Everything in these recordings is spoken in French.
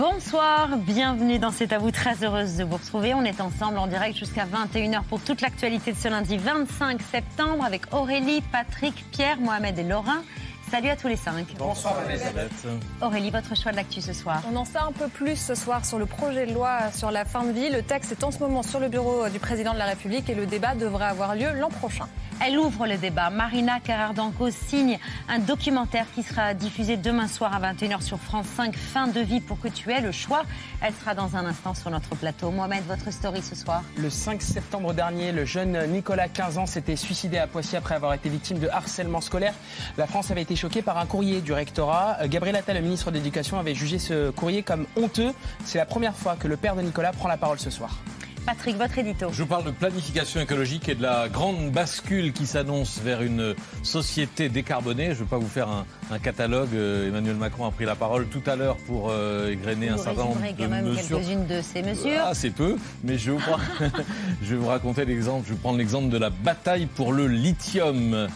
Bonsoir, bienvenue dans C'est à vous, très heureuse de vous retrouver. On est ensemble en direct jusqu'à 21h pour toute l'actualité de ce lundi 25 septembre avec Aurélie, Patrick, Pierre, Mohamed et Laurent. Salut à tous les cinq. Bonsoir Elisabeth. Aurélie, votre choix de l'actu ce soir On en sait un peu plus ce soir sur le projet de loi sur la fin de vie. Le texte est en ce moment sur le bureau du président de la République et le débat devrait avoir lieu l'an prochain. Elle ouvre le débat. Marina Carrardanco signe un documentaire qui sera diffusé demain soir à 21h sur France 5, Fin de vie pour que tu aies le choix. Elle sera dans un instant sur notre plateau. Mohamed, votre story ce soir Le 5 septembre dernier, le jeune Nicolas, 15 ans, s'était suicidé à Poissy après avoir été victime de harcèlement scolaire. La France avait été choquée par un courrier du rectorat. Gabriel Attal, le ministre de l'Éducation, avait jugé ce courrier comme honteux. C'est la première fois que le père de Nicolas prend la parole ce soir. Patrick, votre édito. Je vous parle de planification écologique et de la grande bascule qui s'annonce vers une société décarbonée. Je ne veux pas vous faire un, catalogue. Euh, Emmanuel Macron a pris la parole tout à l'heure pour euh, égrener un certain nombre de quand même quelques-unes de ces mesures. Ah, c'est peu, mais je, vous, je vais vous raconter l'exemple. Je vais prendre l'exemple de la bataille pour le lithium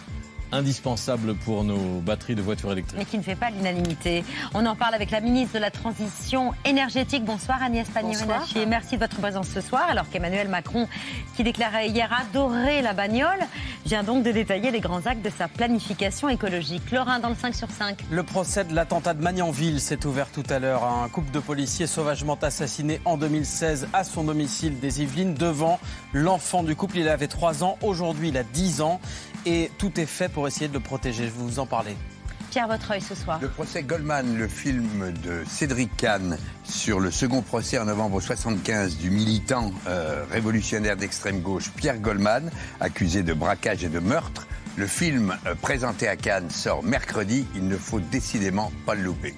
indispensable pour nos batteries de voitures électriques. Mais qui ne fait pas l'unanimité. On en parle avec la ministre de la Transition énergétique. Bonsoir Agnès Pannier-Runacher. Merci de votre présence ce soir. Alors qu'Emmanuel Macron, qui déclarait hier adorer la bagnole, vient donc de détailler les grands actes de sa planification écologique. Lorrain dans le 5 sur 5. Le procès de l'attentat de Magnanville s'est ouvert tout à l'heure. Un couple de policiers sauvagement assassinés en 2016 à son domicile des Yvelines devant l'enfant du couple. Il avait 3 ans. Aujourd'hui, il a 10 ans. Et tout est fait pour essayer de le protéger. Je vais vous en parler. Pierre Votre ce soir. Le procès Goldman, le film de Cédric Kahn sur le second procès en novembre 75 du militant euh, révolutionnaire d'extrême gauche Pierre Goldman, accusé de braquage et de meurtre. Le film euh, présenté à Cannes sort mercredi. Il ne faut décidément pas le louper.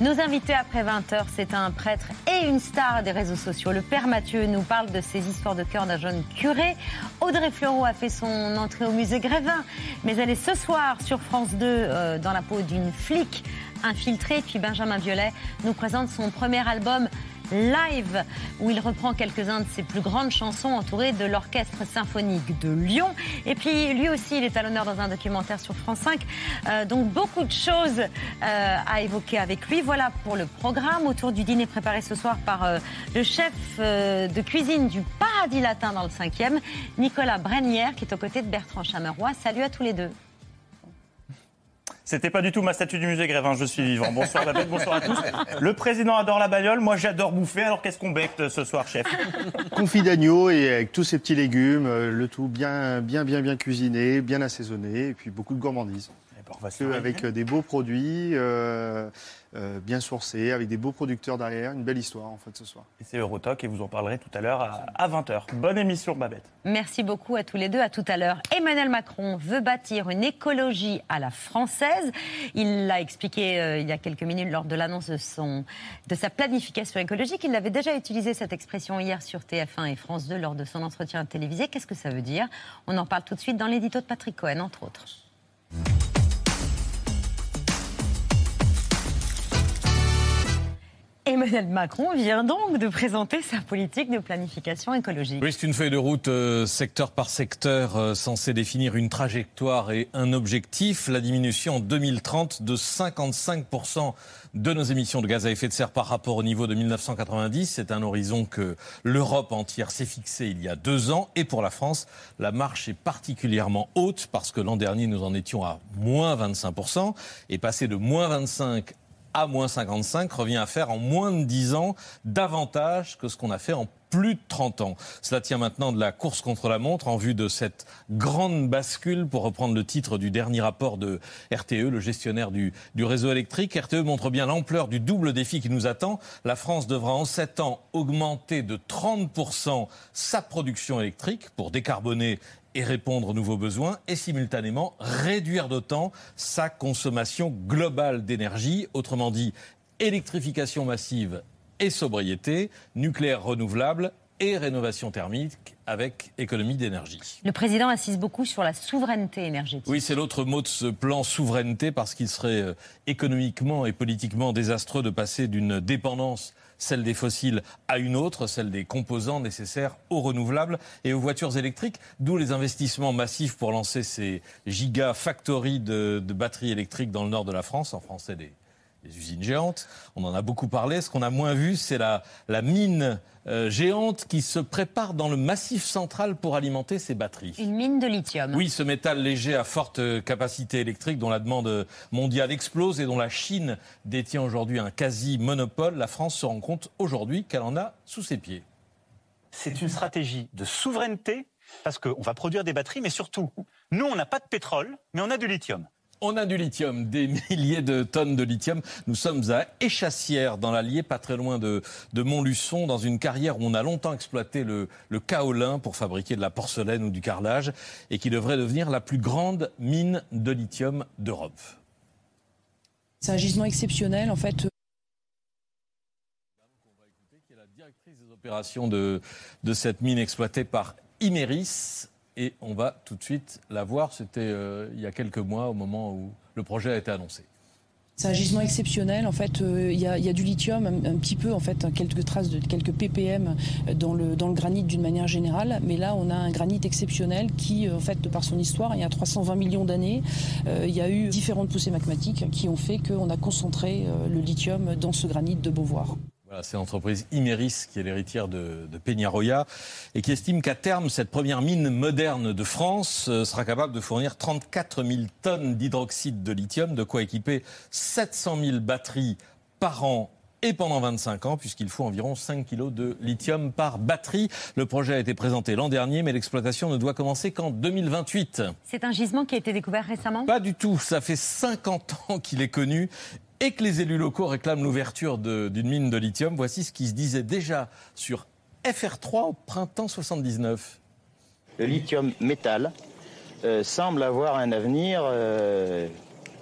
Nos invités après 20h, c'est un prêtre et une star des réseaux sociaux. Le Père Mathieu nous parle de ses histoires de cœur d'un jeune curé. Audrey Fleurot a fait son entrée au musée Grévin, mais elle est ce soir sur France 2 euh, dans la peau d'une flic infiltrée. Puis Benjamin Violet nous présente son premier album live où il reprend quelques-uns de ses plus grandes chansons entourées de l'Orchestre symphonique de Lyon. Et puis lui aussi, il est à l'honneur dans un documentaire sur France 5. Euh, donc beaucoup de choses euh, à évoquer avec lui. Voilà pour le programme autour du dîner préparé ce soir par euh, le chef de cuisine du Paradis Latin dans le 5e, Nicolas Brennière, qui est aux côtés de Bertrand Chameroy. Salut à tous les deux. C'était pas du tout ma statue du musée Grévin, je suis vivant. Bonsoir Babette, bonsoir à tous. Le président adore la bagnole, moi j'adore bouffer, alors qu'est-ce qu'on becte ce soir, chef? Confit d'agneau et avec tous ces petits légumes, euh, le tout bien, bien, bien, bien cuisiné, bien assaisonné, et puis beaucoup de gourmandise. Avec euh, des beaux produits. Euh, euh, bien sourcé, avec des beaux producteurs derrière. Une belle histoire, en fait, ce soir. Et c'est Eurotalk, et vous en parlerez tout à l'heure à, 20h. Bonne émission, Babette. Merci beaucoup à tous les deux. À tout à l'heure. Emmanuel Macron veut bâtir une écologie à la française. Il l'a expliqué euh, il y a quelques minutes lors de l'annonce de, son, de sa planification écologique. Il avait déjà utilisé cette expression hier sur TF1 et France 2 lors de son entretien télévisé. Qu'est-ce que ça veut dire? On en parle tout de suite dans l'édito de Patrick Cohen, entre autres. Emmanuel Macron vient donc de présenter sa politique de planification écologique. Oui, c'est une feuille de route euh, secteur par secteur euh, censée définir une trajectoire et un objectif, la diminution en 2030 de 55% de nos émissions de gaz à effet de serre par rapport au niveau de 1990. C'est un horizon que l'Europe entière s'est fixé il y a deux ans. Et pour la France, la marche est particulièrement haute parce que l'an dernier, nous en étions à moins 25% et passer de moins 25 à moins 55 revient à faire en moins de 10 ans davantage que ce qu'on a fait en plus de 30 ans. Cela tient maintenant de la course contre la montre en vue de cette grande bascule, pour reprendre le titre du dernier rapport de RTE, le gestionnaire du, du réseau électrique. RTE montre bien l'ampleur du double défi qui nous attend. La France devra en 7 ans augmenter de 30% sa production électrique pour décarboner et répondre aux nouveaux besoins et simultanément réduire d'autant sa consommation globale d'énergie, autrement dit électrification massive et sobriété, nucléaire renouvelable et rénovation thermique avec économie d'énergie. Le président insiste beaucoup sur la souveraineté énergétique. Oui, c'est l'autre mot de ce plan souveraineté parce qu'il serait euh, économiquement et politiquement désastreux de passer d'une dépendance celle des fossiles à une autre, celle des composants nécessaires aux renouvelables et aux voitures électriques, d'où les investissements massifs pour lancer ces gigafactories de, de batteries électriques dans le nord de la France, en français des, des usines géantes. On en a beaucoup parlé. Ce qu'on a moins vu, c'est la, la, mine euh, géante qui se prépare dans le massif central pour alimenter ces batteries. Une mine de lithium. Oui, ce métal léger à forte capacité électrique dont la demande mondiale explose et dont la Chine détient aujourd'hui un quasi-monopole, la France se rend compte aujourd'hui qu'elle en a sous ses pieds. C'est une stratégie de souveraineté parce qu'on va produire des batteries, mais surtout, nous, on n'a pas de pétrole, mais on a du lithium. On a du lithium, des milliers de tonnes de lithium. Nous sommes à Échassière, dans l'Allier, pas très loin de, de, Montluçon, dans une carrière où on a longtemps exploité le, le kaolin pour fabriquer de la porcelaine ou du carrelage, et qui devrait devenir la plus grande mine de lithium d'Europe. C'est un gisement exceptionnel, en fait. la directrice des opérations de, de cette mine exploitée par Imeris et on va tout de suite la voir. C'était euh, il y a quelques mois au moment où le projet a été annoncé. C'est un gisement exceptionnel. En fait, euh, il y, a, du lithium, un, petit peu, en fait, quelques traces de quelques ppm dans le, dans le granit d'une manière générale. Mais là, on a un granit exceptionnel qui, en fait, par son histoire, il y a 320 millions d'années, euh, il y a eu différentes poussées magmatiques qui ont fait qu'on a concentré euh, le lithium dans ce granit de Beauvoir. Voilà, c'est l'entreprise Imeris qui est l'héritière de, de Peñarroya et qui estime qu'à terme, cette première mine moderne de France euh, sera capable de fournir 34 000 tonnes d'hydroxyde de lithium, de quoi équiper 700 000 batteries par an et pendant 25 ans, puisqu'il faut environ 5 kilos de lithium par batterie. Le projet a été présenté l'an dernier, mais l'exploitation ne doit commencer qu'en 2028. C'est un gisement qui a été découvert récemment? Pas du tout. Ça fait 50 ans qu'il est connu et que les élus locaux réclament l'ouverture d'une mine de lithium. Voici ce qui se disait déjà sur FR3 au printemps 79. Le lithium métal euh, semble avoir un avenir euh,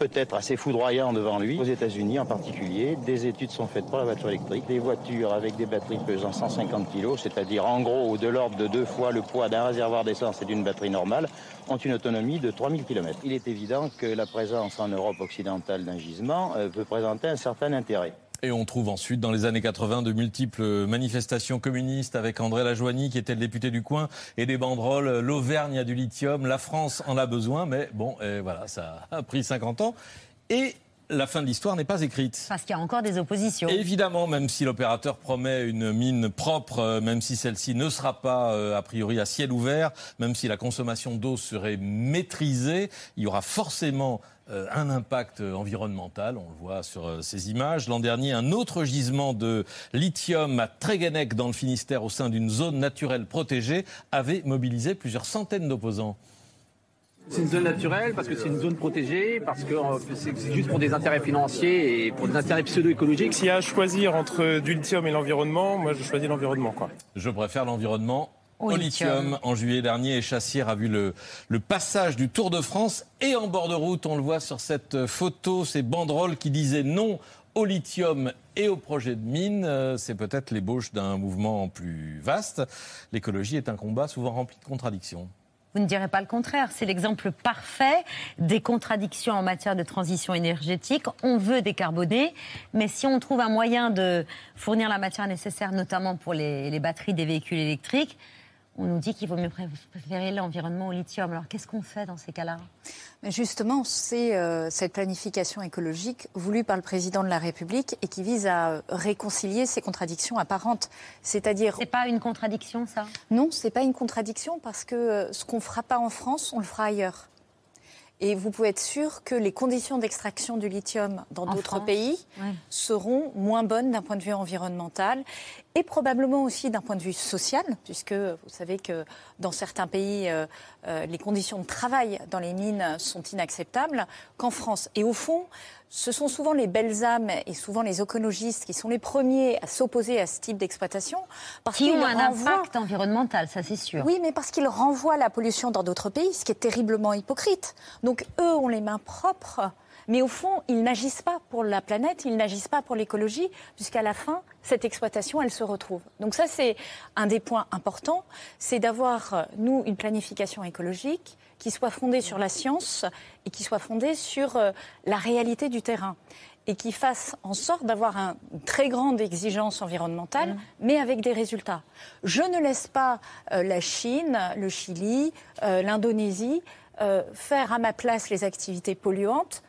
peut-être assez foudroyant devant lui. Aux États-Unis en particulier, des études sont faites pour la voiture électrique. Des voitures avec des batteries pesant 150 kg, c'est-à-dire en gros de l'ordre de deux fois le poids d'un réservoir d'essence et d'une batterie normale, ont une autonomie de 3000 km. Il est évident que la présence en Europe occidentale d'un gisement euh, peut présenter un certain intérêt. Et on trouve ensuite, dans les années 80, de multiples manifestations communistes avec André Lajoigny, qui était le député du coin, et des banderoles. L'Auvergne a du lithium, la France en a besoin, mais bon, et voilà, ça a pris 50 ans. Et la fin de l'histoire n'est pas écrite. Parce qu'il y a encore des oppositions. Évidemment, même si l'opérateur promet une mine propre, même si celle-ci ne sera pas euh, a priori à ciel ouvert, même si la consommation d'eau serait maîtrisée, il y aura forcément euh, un impact environnemental, on le voit sur euh, ces images. L'an dernier, un autre gisement de lithium à Tréguenec dans le Finistère au sein d'une zone naturelle protégée avait mobilisé plusieurs centaines d'opposants. C'est une zone naturelle parce que c'est une zone protégée, parce que c'est juste pour des intérêts financiers et pour des intérêts pseudo-écologiques. S'il y a à choisir entre du lithium et l'environnement, moi je choisis l'environnement. Je préfère l'environnement au lithium. En juillet dernier, Chassière a vu le, le, passage du Tour de France et en bord de route, on le voit sur cette photo, ces banderoles qui disaient non au lithium et au projet de mine. C'est peut-être l'ébauche d'un mouvement plus vaste. L'écologie est un combat souvent rempli de contradictions. Vous ne direz pas le contraire. C'est l'exemple parfait des contradictions en matière de transition énergétique. On veut décarboner, mais si on trouve un moyen de fournir la matière nécessaire, notamment pour les, batteries des véhicules électriques, on nous dit qu'il vaut mieux préférer l'environnement au lithium. Alors qu'est-ce qu'on fait dans ces cas-là? Justement, c'est euh, cette planification écologique voulue par le président de la République et qui vise à réconcilier ces contradictions apparentes. C'est-à-dire. C'est pas une contradiction, ça? Non, c'est pas une contradiction parce que euh, ce qu'on fera pas en France, on le fera ailleurs. Et vous pouvez être sûr que les conditions d'extraction du lithium dans d'autres pays ouais. seront moins bonnes d'un point de vue environnemental. et probablement aussi d'un point de vue social, puisque vous savez que dans certains pays, euh, euh, les conditions de travail dans les mines sont inacceptables, qu'en France. Et au fond, ce sont souvent les belles âmes et souvent les écologistes qui sont les premiers à s'opposer à ce type d'exploitation. Parce qui ont un impact environnemental, ça c'est sûr. Oui, mais parce qu'ils renvoient la pollution dans d'autres pays, ce qui est terriblement hypocrite. Donc eux ont les mains propres mais au fond, ils n'agissent pas pour la planète, ils n'agissent pas pour l'écologie, puisqu'à la fin, cette exploitation, elle se retrouve. Donc ça, c'est un des points importants, c'est d'avoir, nous, une planification écologique qui soit fondée sur la science et qui soit fondée sur euh, la réalité du terrain et qui fasse en sorte d'avoir une très grande exigence environnementale, mmh. mais avec des résultats. Je ne laisse pas euh, la Chine, le Chili, l'Indonésie faire à ma place les activités polluantes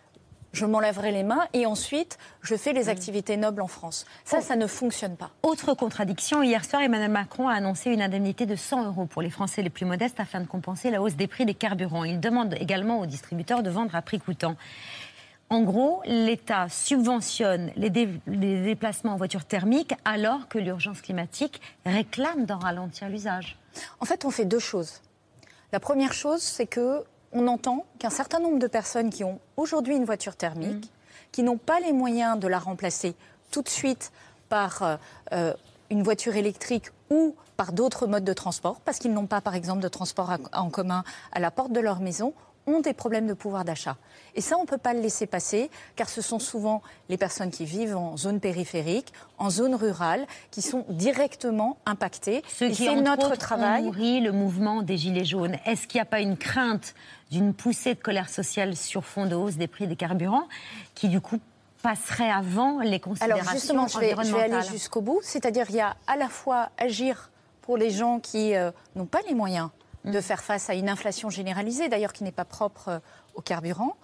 je m'en laverai les mains et ensuite je fais les mm. activités nobles en France. Ça, ça ne fonctionne pas. Autre contradiction, hier soir, Emmanuel Macron a annoncé une indemnité de 100 euros pour les Français les plus modestes afin de compenser la hausse des prix des carburants. Il demande également aux distributeurs de vendre à prix coûtant. En gros, l'État subventionne les, les, déplacements en voiture thermique alors que l'urgence climatique réclame d'en ralentir l'usage. En fait, on fait deux choses. La première chose, c'est que on entend qu'un certain nombre de personnes qui ont aujourd'hui une voiture thermique, mm. qui n'ont pas les moyens de la remplacer tout de suite par euh, euh, une voiture électrique ou par d'autres modes de transport, parce qu'ils n'ont pas, par exemple, de transport en commun à la porte de leur maison, ont des problèmes de pouvoir d'achat. Et ça, on ne peut pas le laisser passer, car ce sont souvent les personnes qui vivent en zone périphérique, en zone rurale, qui sont directement impactées. Ce qui, est notre travail. nourri le mouvement des Gilets jaunes. Est-ce qu'il n'y a pas une crainte d'une poussée de colère sociale sur fond de hausse des prix des carburants, qui du coup passerait avant les considérations Alors justement, je vais, je vais aller jusqu'au bout. C'est-à-dire, il y a à la fois agir pour les gens qui euh, n'ont pas les moyens de faire face à une inflation généralisée, d'ailleurs qui n'est pas propre euh, au carburant,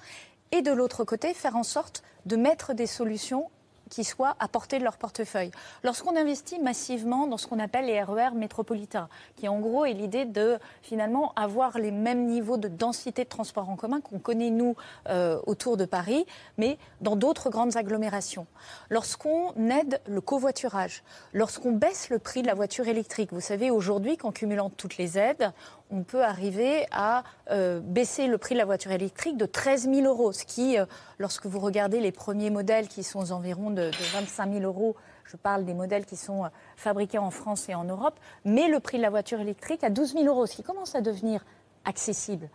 et de l'autre côté, faire en sorte de mettre des solutions qui soient à portée de leur portefeuille. Lorsqu'on investit massivement dans ce qu'on appelle les RER e métropolitains, qui en gros est l'idée de finalement avoir les mêmes niveaux de densité de transport en commun qu'on connaît nous euh, autour de Paris, mais dans d'autres grandes agglomérations. Lorsqu'on aide le covoiturage, lorsqu'on baisse le prix de la voiture électrique, vous savez aujourd'hui qu'en cumulant toutes les aides, on peut arriver à euh, baisser le prix de la voiture électrique de 13 000 euros, ce qui, euh, lorsque vous regardez les premiers modèles qui sont aux environs de, 25 000 euros, je parle des modèles qui sont euh, fabriqués en France et en Europe, met le prix de la voiture électrique à 12 000 euros, ce qui commence à devenir accessible.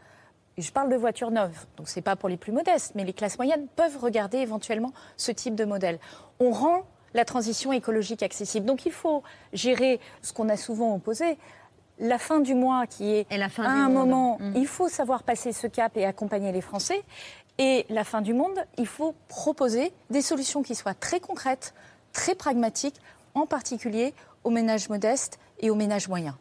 je parle de voitures neuves, donc ce n'est pas pour les plus modestes, mais les classes moyennes peuvent regarder éventuellement ce type de modèle. On rend la transition écologique accessible. Donc il faut gérer ce qu'on a souvent opposé, la fin du mois qui est la fin à un moment, mm. il faut savoir passer ce cap et accompagner les Français. Et la fin du monde, il faut proposer des solutions qui soient très concrètes, très pragmatiques, en particulier aux ménages modestes et aux ménages moyens.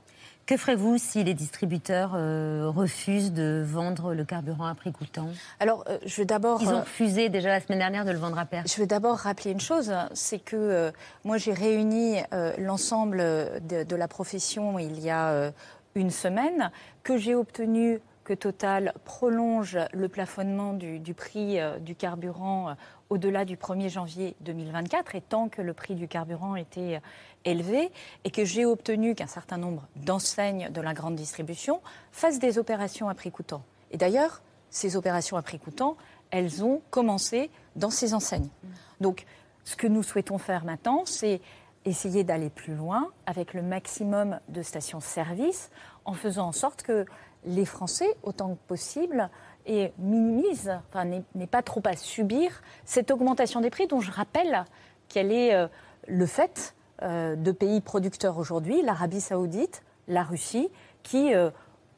Que ferez-vous si les distributeurs euh, refusent de vendre le carburant à prix coûtant? Alors, euh, je vais d'abord. Ils ont euh, refusé déjà la semaine dernière de le vendre à perte. Je vais d'abord rappeler une chose, c'est que moi j'ai réuni l'ensemble de, de, la profession il y a une semaine, que j'ai obtenu que Total prolonge le plafonnement du, prix euh, du carburant euh, au-delà du 1er janvier 2024, et tant que le prix du carburant était euh, élevé, et que j'ai obtenu qu'un certain nombre d'enseignes de la grande distribution fassent des opérations à prix coûtant. Et d'ailleurs, ces opérations à prix coûtant, elles ont commencé dans ces enseignes. Donc, ce que nous souhaitons faire maintenant, c'est essayer d'aller plus loin avec le maximum de stations-service en faisant en sorte que les Français, autant que possible, et minimisent, enfin, n'est pas trop à subir cette augmentation des prix dont je rappelle qu'elle est euh, le fait euh, de pays producteurs aujourd'hui, l'Arabie saoudite, la Russie, qui euh,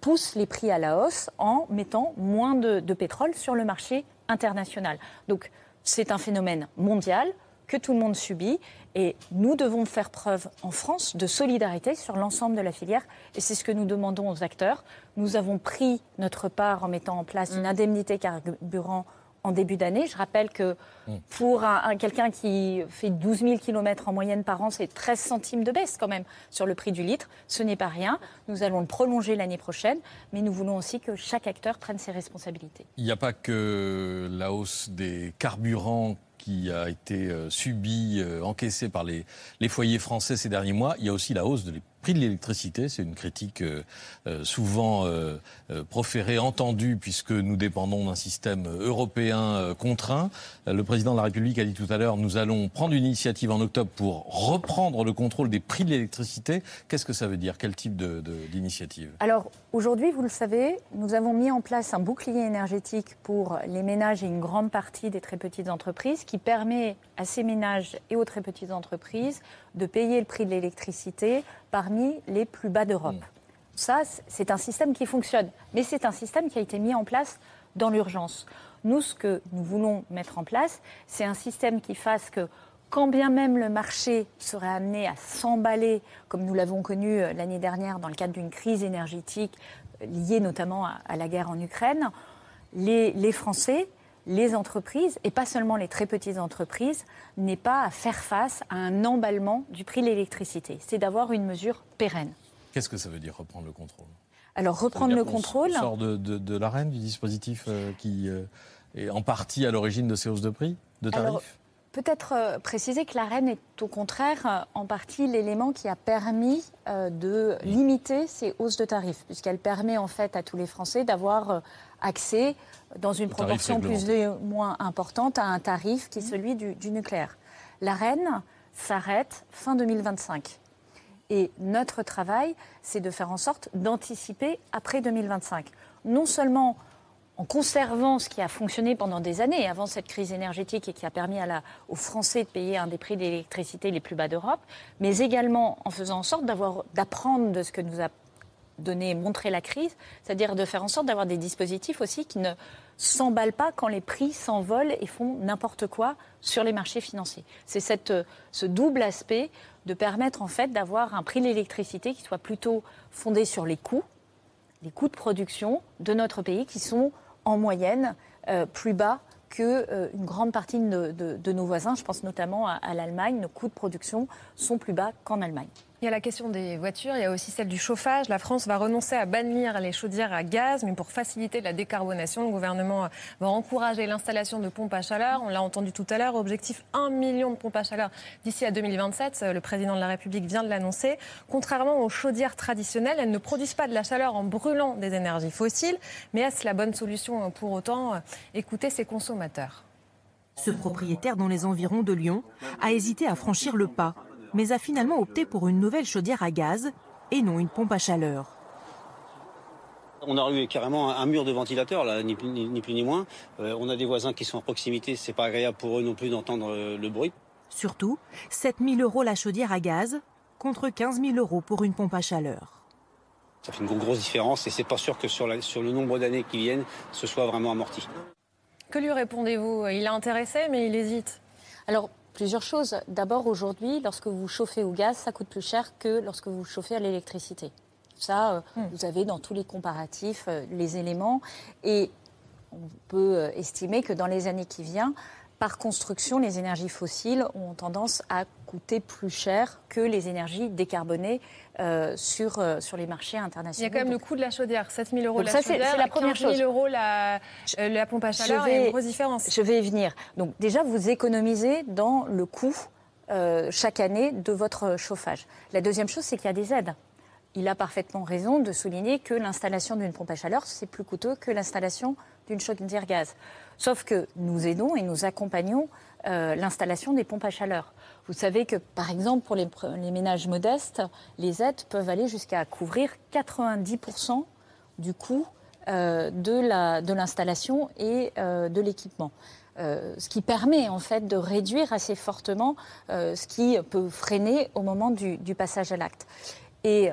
poussent les prix à la hausse en mettant moins de, de pétrole sur le marché international. Donc c'est un phénomène mondial que tout le monde subit. Et nous devons faire preuve en France de solidarité sur l'ensemble de la filière. Et c'est ce que nous demandons aux acteurs. Nous avons pris notre part en mettant en place une mm. indemnité carburant en début d'année. Je rappelle que mm. pour un, quelqu'un qui fait 12 000 km en moyenne par an, c'est 13 centimes de baisse quand même sur le prix du litre. Ce n'est pas rien. Nous allons le prolonger l'année prochaine, mais nous voulons aussi que chaque acteur prenne ses responsabilités. Il n'y a pas que la hausse des carburants qui a été euh, subi, euh, encaissé par les, les foyers français ces derniers mois, il y a aussi la hausse de prix de l'électricité. C'est une critique euh, euh, souvent euh, proférée, entendue, puisque nous dépendons d'un système européen contraint. Le président de la République a dit tout à l'heure, nous allons prendre une initiative en octobre pour reprendre le contrôle des prix de l'électricité. Qu'est-ce que ça veut dire? Quel type d'initiative? Alors aujourd'hui, vous le savez, nous avons mis en place un bouclier énergétique pour les ménages et une grande partie des très petites entreprises qui permet à ces ménages et aux très petites entreprises de payer le prix de l'électricité parmi les plus bas d'Europe. Ça, c'est un système qui fonctionne, mais c'est un système qui a été mis en place dans l'urgence. Nous, ce que nous voulons mettre en place, c'est un système qui fasse que, quand bien même le marché serait amené à s'emballer, comme nous l'avons connu euh, l'année dernière dans le cadre d'une crise énergétique euh, liée notamment à, la guerre en Ukraine, les, les Français les entreprises, et pas seulement les très petites entreprises, n'aient pas à faire face à un emballement du prix de l'électricité. C'est d'avoir une mesure pérenne. Qu'est-ce que ça veut dire reprendre le contrôle? Alors reprendre le contrôle. On sort de, de, l'arène du dispositif euh, qui euh, est en partie à l'origine de ces hausses de prix, de tarifs? Peut-être euh, préciser que l'AREN est au contraire en partie l'élément qui a permis de limiter ces hausses de tarifs, puisqu'elle permet en fait à tous les Français d'avoir accès dans une proportion plus ou moins importante à un tarif qui est celui du, du nucléaire. L'AREN s'arrête fin 2025. Et notre travail, c'est de faire en sorte d'anticiper après 2025. Non seulement en conservant ce qui a fonctionné pendant des années avant cette crise énergétique et qui a permis à la, aux Français de payer un des prix d'électricité les plus bas d'Europe, mais également en faisant en sorte d'apprendre de ce que nous a donné, montré la crise, c'est-à-dire de faire en sorte d'avoir des dispositifs aussi qui ne s'emballent pas quand les prix s'envolent et font n'importe quoi sur les marchés financiers. C'est euh, ce double aspect de permettre en fait d'avoir un prix de l'électricité qui soit plutôt fondé sur les coûts, les coûts de production de notre pays qui sont en moyenne euh, plus bas qu'une euh, grande partie de, nos voisins. Je pense notamment à l'Allemagne. Nos coûts de production sont plus bas qu'en Allemagne. Il y a la question des voitures, il y a aussi celle du chauffage. La France va renoncer à bannir les chaudières à gaz, mais pour faciliter la décarbonation, le gouvernement va encourager l'installation de pompes à chaleur. On l'a entendu tout à l'heure, objectif 1 million de pompes à chaleur d'ici à 2027. Le président de la République vient de l'annoncer. Contrairement aux chaudières traditionnelles, elles ne produisent pas de la chaleur en brûlant des énergies fossiles. Mais est-ce la bonne solution pour autant? Écouter ses consommateurs. Ce propriétaire dans les environs de Lyon a hésité à franchir le pas mais a finalement opté pour une nouvelle chaudière à gaz et non une pompe à chaleur. On a eu carrément un mur de ventilateur, là, ni, plus ni moins. Euh, on a des voisins qui sont à proximité, c'est pas agréable pour eux non plus d'entendre euh, le bruit. Surtout, 7 000 euros la chaudière à gaz contre 15 000 euros pour une pompe à chaleur. Ça fait une grosse différence et c'est pas sûr que sur, sur le nombre d'années qui viennent, ce soit vraiment amorti. Que lui répondez-vous? Il est intéressé, mais il hésite. Alors, Plusieurs choses. D'abord, aujourd'hui, lorsque vous chauffez au gaz, ça coûte plus cher que lorsque vous chauffez à l'électricité. Ça, euh, hmm. vous avez dans tous les comparatifs euh, les éléments. Et on peut euh, estimer que dans les années qui viennent, par construction, les énergies fossiles ont tendance à coûter plus cher que les énergies décarbonées euh, sur, euh, sur les marchés internationaux. Il y a quand même le coût de la chaudière, 7 000 euros la ça, chaudière, c'est la première 15 000 euros la, euh, la pompe à chaleur, il y a une grosse différence. Je vais y venir. Donc déjà, vous économisez dans le coût chaque année de votre chauffage. La deuxième chose, c'est qu'il y a des aides. Il a parfaitement raison de souligner que l'installation d'une pompe à chaleur, c'est plus coûteux que l'installation d'une chaudière gaz. Sauf que nous aidons et nous accompagnons euh, l'installation des pompes à chaleur. Vous savez que, par exemple, pour les, ménages modestes, les aides peuvent aller jusqu'à couvrir 90% du coût euh, de l'installation et euh, de l'équipement. ce qui permet en fait de réduire assez fortement ce qui peut freiner au moment du, du passage à l'acte. Et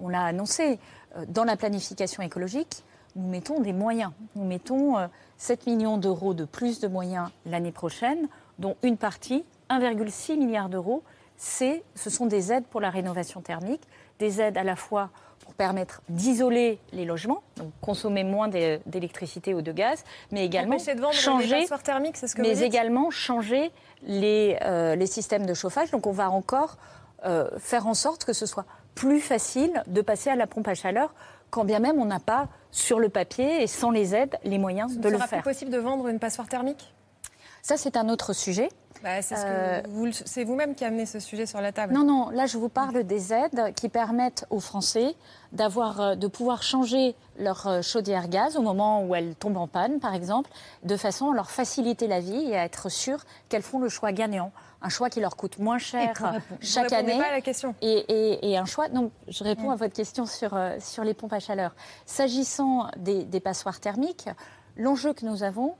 on l'a annoncé, dans la planification écologique, nous mettons des moyens. Nous mettons 7 millions d'euros de plus de moyens l'année prochaine, dont une partie, 1,6 milliard d'euros, ce sont des aides pour la rénovation thermique, des aides à la fois pour permettre d'isoler les logements, donc consommer moins d'électricité ou de gaz, mais également de changer, thermiques, c'est ce que mais également changer les, euh, les, systèmes de chauffage. Donc on va encore euh, faire en sorte que ce soit plus facile de passer à la pompe à chaleur quand bien même on n'a pas sur le papier et sans les aides les moyens de le faire. Sera-t-il possible de vendre une passoire thermique? Ça, c'est un autre sujet. Bah, c'est ce que Euh, vous- c'est vous-même qui amenez ce sujet sur la table. Non, non, là je vous parle des aides qui permettent aux Français d'avoir, euh, de pouvoir changer leur euh, chaudière gaz au moment où elle tombe en panne, par exemple, de façon à leur faciliter la vie et à être sûr qu'elles font le choix gagnant. Un choix qui leur coûte moins cher vous chaque année. pas à la question. Et, et- et un choix. Donc, je réponds Mm. à votre question sur, sur les pompes à chaleur. S'agissant des, des passoires thermiques, l'enjeu que nous avons,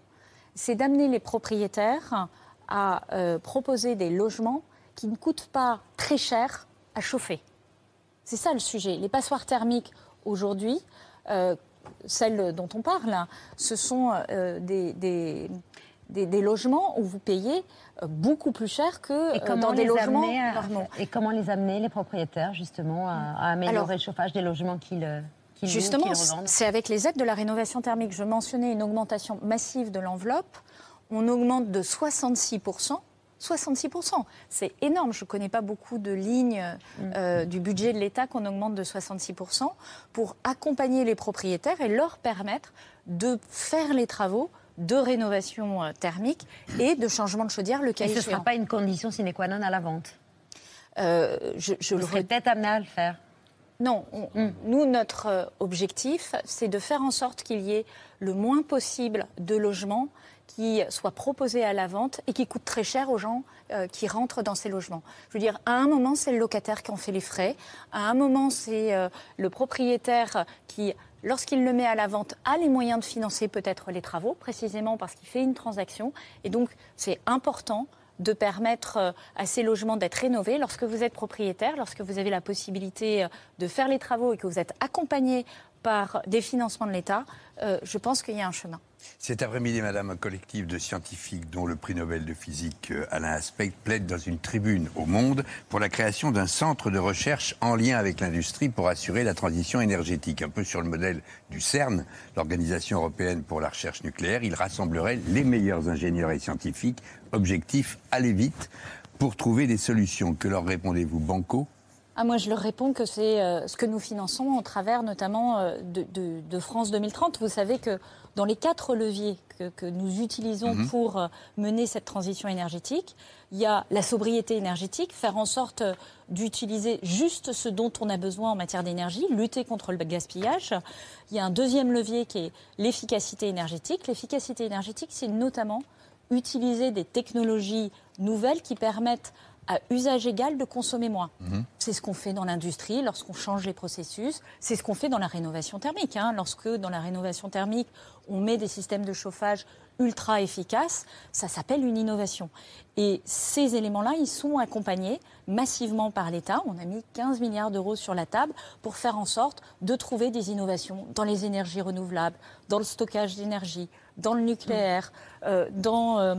c'est d'amener les propriétaires à euh, proposer des logements qui ne coûtent pas très cher à chauffer. C'est ça le sujet. Les passoires thermiques, aujourd'hui, euh, celles dont on parle, ce sont euh, des, des- des- des logements où vous payez beaucoup plus cher que dans des logements amener à- normaux. Et comment les amener, les propriétaires, justement, à, à améliorer Alors- le chauffage des logements qu'ils Justement, c'est avec les aides de la rénovation thermique. Je mentionnais une augmentation massive de l'enveloppe. On augmente de 66%. 66%, c'est énorme. Je ne connais pas beaucoup de lignes euh, du budget de l'État qu'on augmente de 66% pour accompagner les propriétaires et leur permettre de faire les travaux de rénovation euh, thermique et de changement de chaudière le cas Et ce ne échéant. sera pas une condition sine qua non à la vente? Euh, je, je le peut-être amené à le faire. Non, on- nous, notre euh, objectif, c'est de faire en sorte qu'il y ait le moins possible de logements qui soient proposés à la vente et qui coûtent très cher aux gens euh, qui rentrent dans ces logements. Je veux dire, à un moment, c'est le locataire qui en fait les frais. À un moment, c'est euh, le propriétaire qui, lorsqu'il le met à la vente, a les moyens de financer peut-être les travaux, précisément parce qu'il fait une transaction. Et donc, c'est important de permettre euh, à ces logements d'être rénovés. Lorsque vous êtes propriétaire, lorsque vous avez la possibilité euh, de faire les travaux et que vous êtes accompagné par des financements de l'État, euh, je pense qu'il y a un chemin. Cet après-midi, Madame, un collectif de scientifiques, dont le prix Nobel de physique euh, Alain Aspect, plaide dans une tribune au Monde pour la création d'un centre de recherche en lien avec l'industrie pour assurer la transition énergétique. Un peu sur le modèle du CERN, l'Organisation européenne pour la recherche nucléaire. Il rassemblerait les meilleurs ingénieurs et scientifiques. Objectif, aller vite pour trouver des solutions. Que leur répondez-vous, Banco? Ah, moi, je leur réponds que c'est euh, ce que nous finançons au travers notamment euh, de, de- de France 2030. Vous savez que dans les quatre leviers que, que nous utilisons Mhm. pour euh, mener cette transition énergétique, il y a la sobriété énergétique, faire en sorte d'utiliser juste ce dont on a besoin en matière d'énergie, lutter contre le gaspillage. Il y a un deuxième levier qui est l'efficacité énergétique. L'efficacité énergétique, c'est notamment utiliser des technologies nouvelles qui permettent à usage égal de consommer moins. C'est ce qu'on fait dans l'industrie lorsqu'on change les processus. C'est ce qu'on fait dans la rénovation thermique. hein. Lorsque dans la rénovation thermique, on met des systèmes de chauffage ultra efficaces, ça s'appelle une innovation. Et ces éléments-là, ils sont accompagnés massivement par l'État. On a mis 15 milliards d'euros sur la table pour faire en sorte de trouver des innovations dans les énergies renouvelables, dans le stockage d'énergie, dans le nucléaire, euh, dans... euh,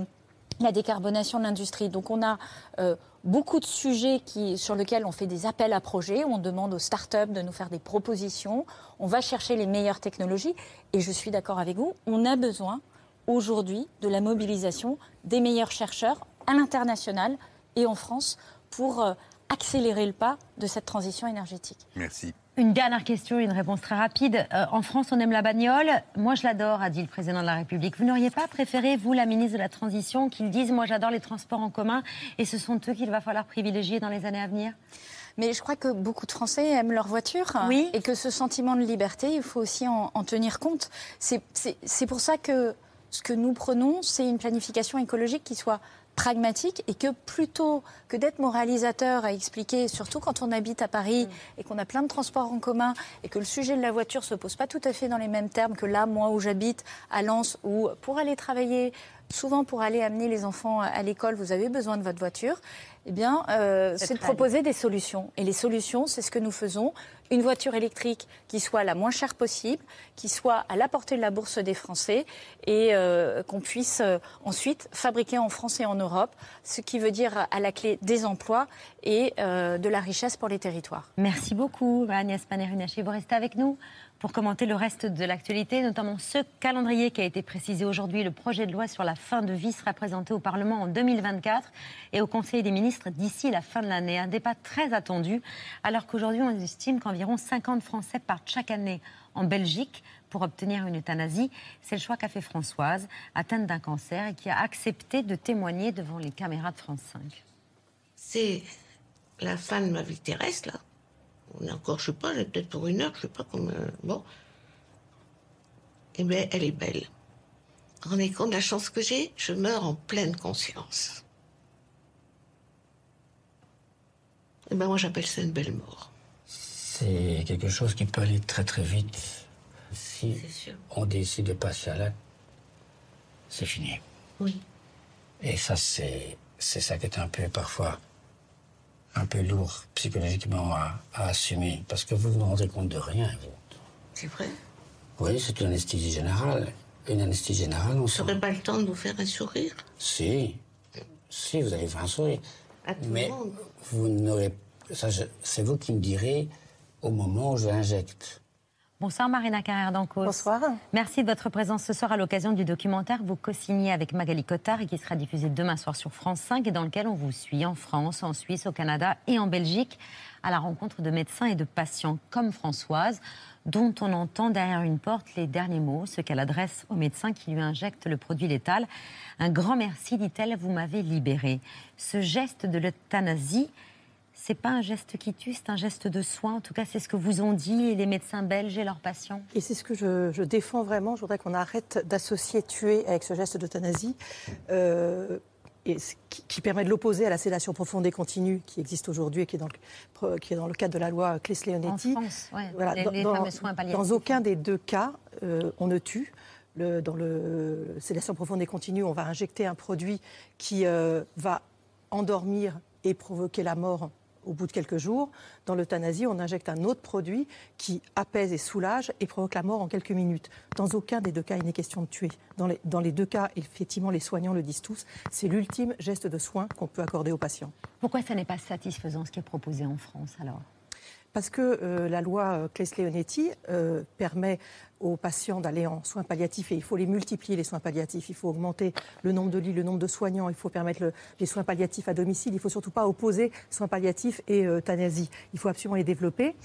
la décarbonation de l'industrie. Donc on a euh, beaucoup de sujets sur lesquels on fait des appels à projets, on demande aux startups de nous faire des propositions, on va chercher les meilleures technologies. Et je suis d'accord avec vous, on a besoin aujourd'hui de la mobilisation des meilleurs chercheurs à l'international et en France pour euh, accélérer le pas de cette transition énergétique. Merci. Une dernière question, une réponse très rapide. Euh, en France, on aime la bagnole. Moi, je l'adore, a dit le président de la République. Vous n'auriez pas préféré, vous, la ministre de la Transition, qu'ils disent Moi, j'adore les transports en commun et ce sont eux qu'il va falloir privilégier dans les années à venir? Mais je crois que beaucoup de Français aiment leur voiture Oui. et que ce sentiment de liberté, il faut aussi en, en tenir compte. C'est pour ça que ce que nous prenons, c'est une planification écologique qui soit pragmatique et que plutôt que d'être moralisateur à expliquer, surtout quand on habite à Paris et qu'on a plein de transports en commun et que le sujet de la voiture se pose pas tout à fait dans les mêmes termes que là, moi où j'habite, à Lens, où pour aller travailler, souvent pour aller amener les enfants à l'école, vous avez besoin de votre voiture, eh bien, euh, C'est de proposer des solutions. Et les solutions, c'est ce que nous faisons. Une voiture électrique qui soit la moins chère possible, qui soit à la portée de la bourse des Français et euh, qu'on puisse euh, ensuite fabriquer en France et en Europe, ce qui veut dire à la clé des emplois et de la richesse pour les territoires. Merci beaucoup, Agnès Pannier-Runacher. Vous restez avec nous pour commenter le reste de l'actualité, notamment ce calendrier qui a été précisé aujourd'hui, le projet de loi sur la fin de vie sera présenté au Parlement en 2024 et au Conseil des ministres d'ici la fin de l'année. Un débat très attendu, alors qu'aujourd'hui on estime qu'environ 50 Français partent chaque année en Belgique pour obtenir une euthanasie. C'est le choix qu'a fait Françoise, atteinte d'un cancer et qui a accepté de témoigner devant les caméras de France 5. C'est la fin de ma vie terrestre, là. On est encore, je sais pas, peut-être pour une heure, je sais pas comme. bon. Eh bien, elle est belle. Rendez compte de la chance que j'ai Je meurs en pleine conscience. Eh bien, moi, j'appelle ça une belle mort. C'est quelque chose qui peut aller très très vite. Si on décide de passer à l'acte, c'est fini. Oui. Et ça, c'est, c'est ça qui est un peu parfois un peu lourd psychologiquement à, à assumer. Parce que vous ne vous rendez compte de rien. C'est vrai? Oui, c'est une anesthésie générale. Une anesthésie générale, on Vous n'aurez pas le temps de vous faire un sourire? Si. Si, vous allez faire un sourire. À tout Mais le monde. vous n'aurez. ça, je- C'est vous qui me direz au moment où je l'injecte. Bonsoir Marina Carrère d'Ancos. Bonsoir. Merci de votre présence ce soir à l'occasion du documentaire que vous co-signez avec Magali Cotard et qui sera diffusé demain soir sur France 5 et dans lequel on vous suit en France, en Suisse, au Canada et en Belgique à la rencontre de médecins et de patients comme Françoise dont on entend derrière une porte les derniers mots, ce qu'elle adresse au médecin qui lui injecte le produit létal. Un grand merci, dit-elle, vous m'avez libéré. Ce geste de l'euthanasie, c'est pas un geste qui tue, c'est un geste de soin. En tout cas, c'est ce que vous ont dit les médecins belges et leurs patients. Et c'est ce que je, je défends vraiment. Je voudrais qu'on arrête d'associer tuer avec ce geste d'euthanasie. euh, et qui, qui permet de l'opposer à la sédation profonde et continue qui existe aujourd'hui et qui est, dans le, qui est dans le cadre de la loi Claes-Leonetti. En France, ouais, Voilà, les- dans, les fameux soins palliatifs. dans aucun des deux cas, euh, on ne tue. Le- dans le sédation profonde et continue, on va injecter un produit qui euh, va endormir et provoquer la mort au bout de quelques jours. Dans l'euthanasie, on injecte un autre produit qui apaise et soulage et provoque la mort en quelques minutes. Dans aucun des deux cas, il n'est question de tuer. Dans les, deux cas, effectivement, les soignants le disent tous, c'est l'ultime geste de soin qu'on peut accorder aux patients. Pourquoi ça n'est pas satisfaisant ce qui est proposé en France alors? Parce que euh, la loi euh, Claes-Leonetti euh, permet aux patients d'aller en soins palliatifs et il faut les multiplier, les soins palliatifs. Il faut augmenter le nombre de lits, le nombre de soignants. Il faut permettre le- les soins palliatifs à domicile. Il ne faut surtout pas opposer soins palliatifs et euthanasie. Il faut absolument les développer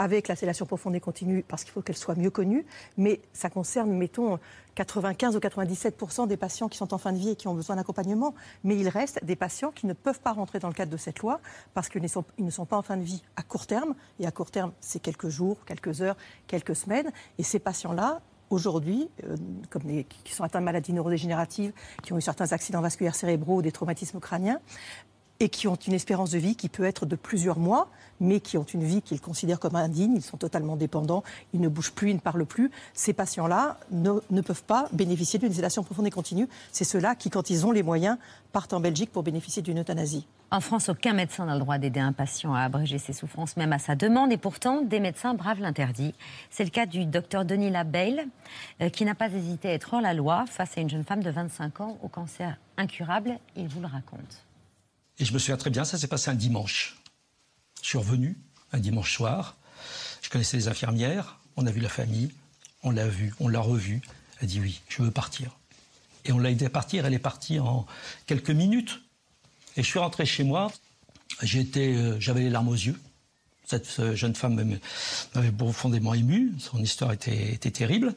avec la sédation profonde et continue parce qu'il faut qu'elle soit mieux connue. Mais ça concerne, mettons, 95 ou 97% des patients qui sont en fin de vie et qui ont besoin d'accompagnement. Mais il reste des patients qui ne peuvent pas rentrer dans le cadre de cette loi parce qu'ils ne sont, pas en fin de vie à court terme. Et à court terme, c'est quelques jours, quelques heures, quelques semaines. Et ces patients-là, aujourd'hui, euh, qui sont atteints de maladies neurodégénératives, qui ont eu certains accidents vasculaires cérébraux ou des traumatismes crâniens, et qui ont une espérance de vie qui peut être de plusieurs mois, mais qui ont une vie qu'ils considèrent comme indigne, ils sont totalement dépendants, ils ne bougent plus, ils ne parlent plus. Ces patients-là ne, ne peuvent pas bénéficier d'une sédation profonde et continue. C'est ceux-là qui, quand ils ont les moyens, partent en Belgique pour bénéficier d'une euthanasie. En France, aucun médecin n'a le droit d'aider un patient à abréger ses souffrances, même à sa demande. Et pourtant, des médecins bravent l'interdit. C'est le cas du docteur Denis Labeil, euh, qui n'a pas hésité à être hors la loi face à une jeune femme de 25 ans au cancer incurable. Il vous le raconte. Et je me souviens très bien, ça s'est passé un dimanche. Je suis revenu un dimanche soir. Je connaissais les infirmières, on a vu la famille, on l'a vue, on l'a revue. Elle dit oui, je veux partir. Et on l'a aidé à partir, elle est partie en quelques minutes. Et je suis rentré chez moi, j'étais, euh, j'avais les larmes aux yeux. Cette euh, jeune femme me- m'avait profondément ému, son histoire était, était terrible.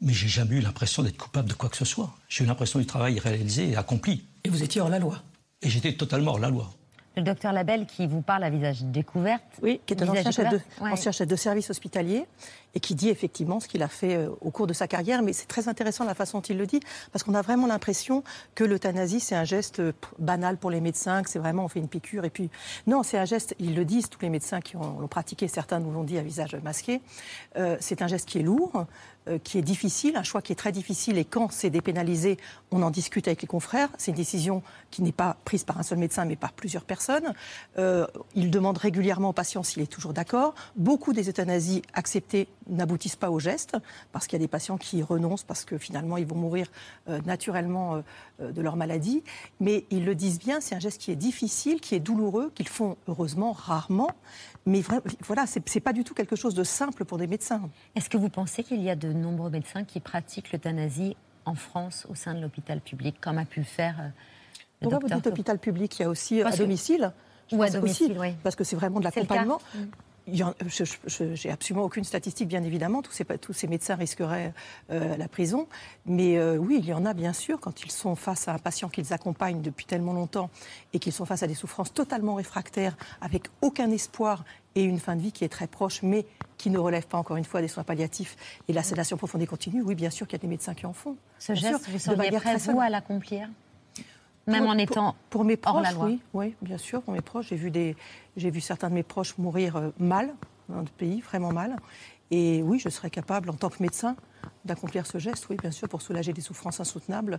Mais j'ai jamais eu l'impression d'être coupable de quoi que ce soit. J'ai eu l'impression du travail réalisé et accompli. Et vous étiez hors la loi Et j'étais totalement hors la loi. Le docteur Labelle qui vous parle à visage découvert. Oui, qui est un ancien chef, de, découvert Ouais. ancien chef de service hospitalier et qui dit effectivement ce qu'il a fait euh, au cours de sa carrière. Mais c'est très intéressant la façon dont il le dit, parce qu'on a vraiment l'impression que l'euthanasie, c'est un geste euh, banal pour les médecins, que c'est vraiment on fait une piqûre. Et puis, non, c'est un geste, ils le disent, tous les médecins qui ont- l'ont pratiqué, certains nous l'ont dit à visage masqué, euh, c'est un geste qui est lourd, euh, qui est difficile, un choix qui est très difficile. Et quand c'est dépénalisé, on en discute avec les confrères. C'est une décision qui n'est pas prise par un seul médecin, mais par plusieurs personnes. Euh, il demande régulièrement au patient s'il est toujours d'accord. Beaucoup des euthanasies acceptées n'aboutissent pas au geste, parce qu'il y a des patients qui renoncent parce que finalement ils vont mourir euh, naturellement euh, euh, de leur maladie. Mais ils le disent bien, c'est un geste qui est difficile, qui est douloureux, qu'ils font heureusement rarement. Mais voilà, c'est c'est pas du tout quelque chose de simple pour des médecins. Est-ce que vous pensez qu'il y a de nombreux médecins qui pratiquent l'euthanasie en France au sein de l'hôpital public, comme a pu le faire euh, le Pourquoi vous dites hôpital public? Il y a aussi Parce à que- domicile. Je Ou à domicile, aussi, oui. Parce que c'est vraiment de l'accompagnement. Mm. J'ai absolument aucune statistique, bien évidemment. Tous ces, tous ces médecins risqueraient euh, la prison. Mais euh, oui, il y en a, bien sûr, quand ils sont face à un patient qu'ils accompagnent depuis tellement longtemps et qu'ils sont face à des souffrances totalement réfractaires, avec aucun espoir et une fin de vie qui est très proche, mais qui ne relève pas, encore une fois, des soins palliatifs et la sédation profonde et continue. Oui, bien sûr qu'il y a des médecins qui en font. Ce Bien geste, sûr, vous de seriez prêt, vous, à l'accomplir? Même Pour- en pour- étant pour mes hors proches, la loi oui, oui, bien sûr, pour mes proches, j'ai vu des, j'ai vu certains de mes proches mourir euh, mal dans notre pays, vraiment mal. Et oui, je serais capable, en tant que médecin, d'accomplir ce geste, oui, bien sûr, pour soulager des souffrances insoutenables.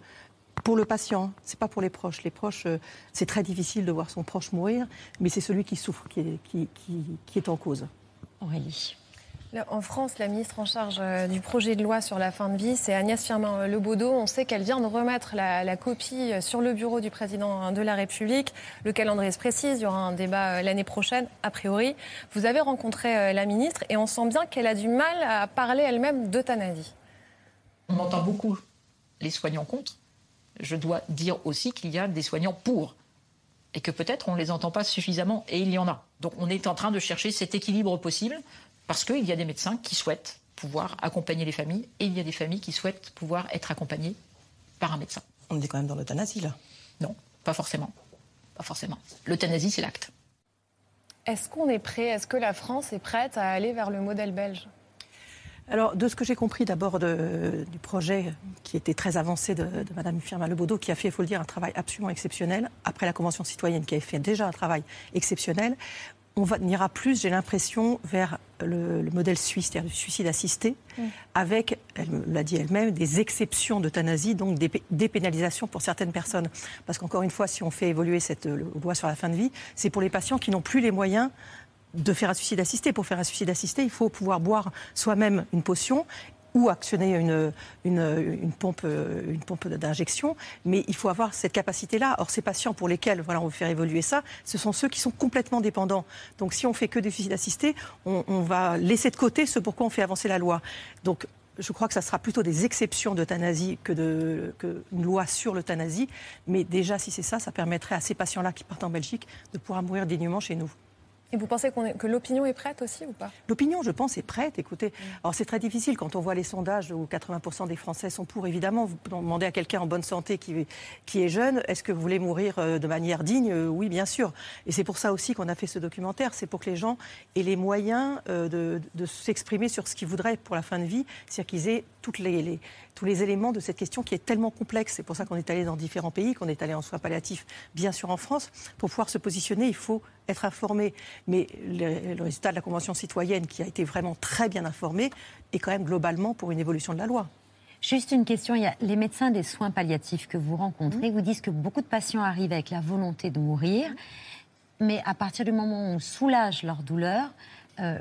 Pour le patient, c'est pas pour les proches. Les proches, euh, c'est très difficile de voir son proche mourir, mais c'est celui qui souffre qui est, qui- qui- qui est en cause. Aurélie. En France, la ministre en charge euh, du projet de loi sur la fin de vie, c'est Agnès Firmin-Lebaudot. On sait qu'elle vient de remettre la, copie euh, sur le bureau du président de la République. Le calendrier se précise, il y aura un débat euh, l'année prochaine, a priori. Vous avez rencontré la ministre et on sent bien qu'elle a du mal à parler elle-même d'euthanasie. On entend beaucoup les soignants contre. Je dois dire aussi qu'il y a des soignants pour. Et que peut-être on ne les entend pas suffisamment, et il y en a. Donc on est en train de chercher cet équilibre possible, parce qu'il y a des médecins qui souhaitent pouvoir accompagner les familles, et il y a des familles qui souhaitent pouvoir être accompagnées par un médecin. On est quand même dans l'euthanasie, là. Non, pas forcément. Pas forcément. L'euthanasie, c'est l'acte. Est-ce qu'on est prêt? Est-ce que la France est prête à aller vers le modèle belge? Alors, de ce que j'ai compris d'abord du projet qui était très avancé de, de Mme Firmin Lebaudot, qui a fait, il faut le dire, un travail absolument exceptionnel, après la Convention citoyenne qui avait fait déjà un travail exceptionnel, on va, on ira plus, j'ai l'impression, vers le, le modèle suisse, c'est-à-dire du suicide assisté, avec, elle l'a dit elle-même, des exceptions d'euthanasie, donc des pé- dépénalisations pour certaines personnes. Parce qu'encore une fois, si on fait évoluer cette euh, loi sur la fin de vie, c'est pour les patients qui n'ont plus les moyens de faire un suicide assisté. Pour faire un suicide assisté, il faut pouvoir boire soi-même une potion ou actionner euh, une pompe d'injection, mais il faut avoir cette capacité-là. Or, ces patients pour lesquels on veut faire évoluer ça, ce sont ceux qui sont complètement dépendants. Donc, si on fait que des suicides assistés, on, on va laisser de côté ce pourquoi on fait avancer la loi. Donc, je crois que ça sera plutôt des exceptions d'euthanasie que, de, que une loi sur l'euthanasie. Mais déjà, si c'est ça, ça permettrait à ces patients-là qui partent en Belgique de pouvoir mourir dignement chez nous. Et vous pensez est- que l'opinion est prête aussi ou pas? L'opinion, je pense, est prête. Écoutez, alors c'est très difficile quand on voit les sondages où 80% des Français sont pour. Évidemment, vous demandez à quelqu'un en bonne santé qui, qui est jeune, est-ce que vous voulez mourir euh, de manière digne? Euh, Oui, bien sûr. Et c'est pour ça aussi qu'on a fait ce documentaire. C'est pour que les gens aient les moyens euh, de, de s'exprimer sur ce qu'ils voudraient pour la fin de vie, c'est-à-dire qu'ils aient toutes les, les- tous les éléments de cette question qui est tellement complexe. C'est pour ça qu'on est allé dans différents pays, qu'on est allé en soins palliatifs, bien sûr en France. Pour pouvoir se positionner, il faut être informé. Mais le, le résultat de la Convention citoyenne, qui a été vraiment très bien informé, est quand même globalement pour une évolution de la loi. Juste une question, il y a les médecins des soins palliatifs que vous rencontrez Mmh. vous disent que beaucoup de patients arrivent avec la volonté de mourir, mais à partir du moment où on soulage leur douleur, euh,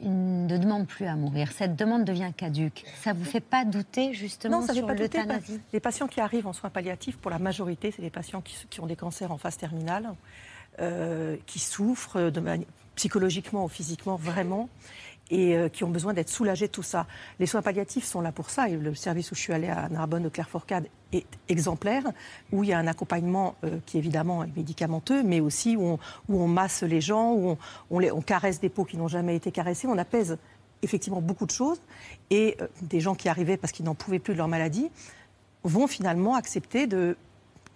ils ne demandent plus à mourir. Cette demande devient caduque. Ça vous fait pas douter justement Non, ça fait sur pas douter. l'euthanasie Les patients qui arrivent en soins palliatifs, pour la majorité, c'est des patients qui, qui ont des cancers en phase terminale, euh, qui souffrent de psychologiquement ou physiquement vraiment et euh, qui ont besoin d'être soulagés de tout ça. Les soins palliatifs sont là pour ça. Et le service où je suis allée à Narbonne de Clairefourcade est exemplaire, où il y a un accompagnement euh, qui évidemment est médicamenteux, mais aussi où on, masse les gens, où on caresse des peaux qui n'ont jamais été caressées, on apaise effectivement beaucoup de choses. Et euh, des gens qui arrivaient parce qu'ils n'en pouvaient plus de leur maladie vont finalement accepter de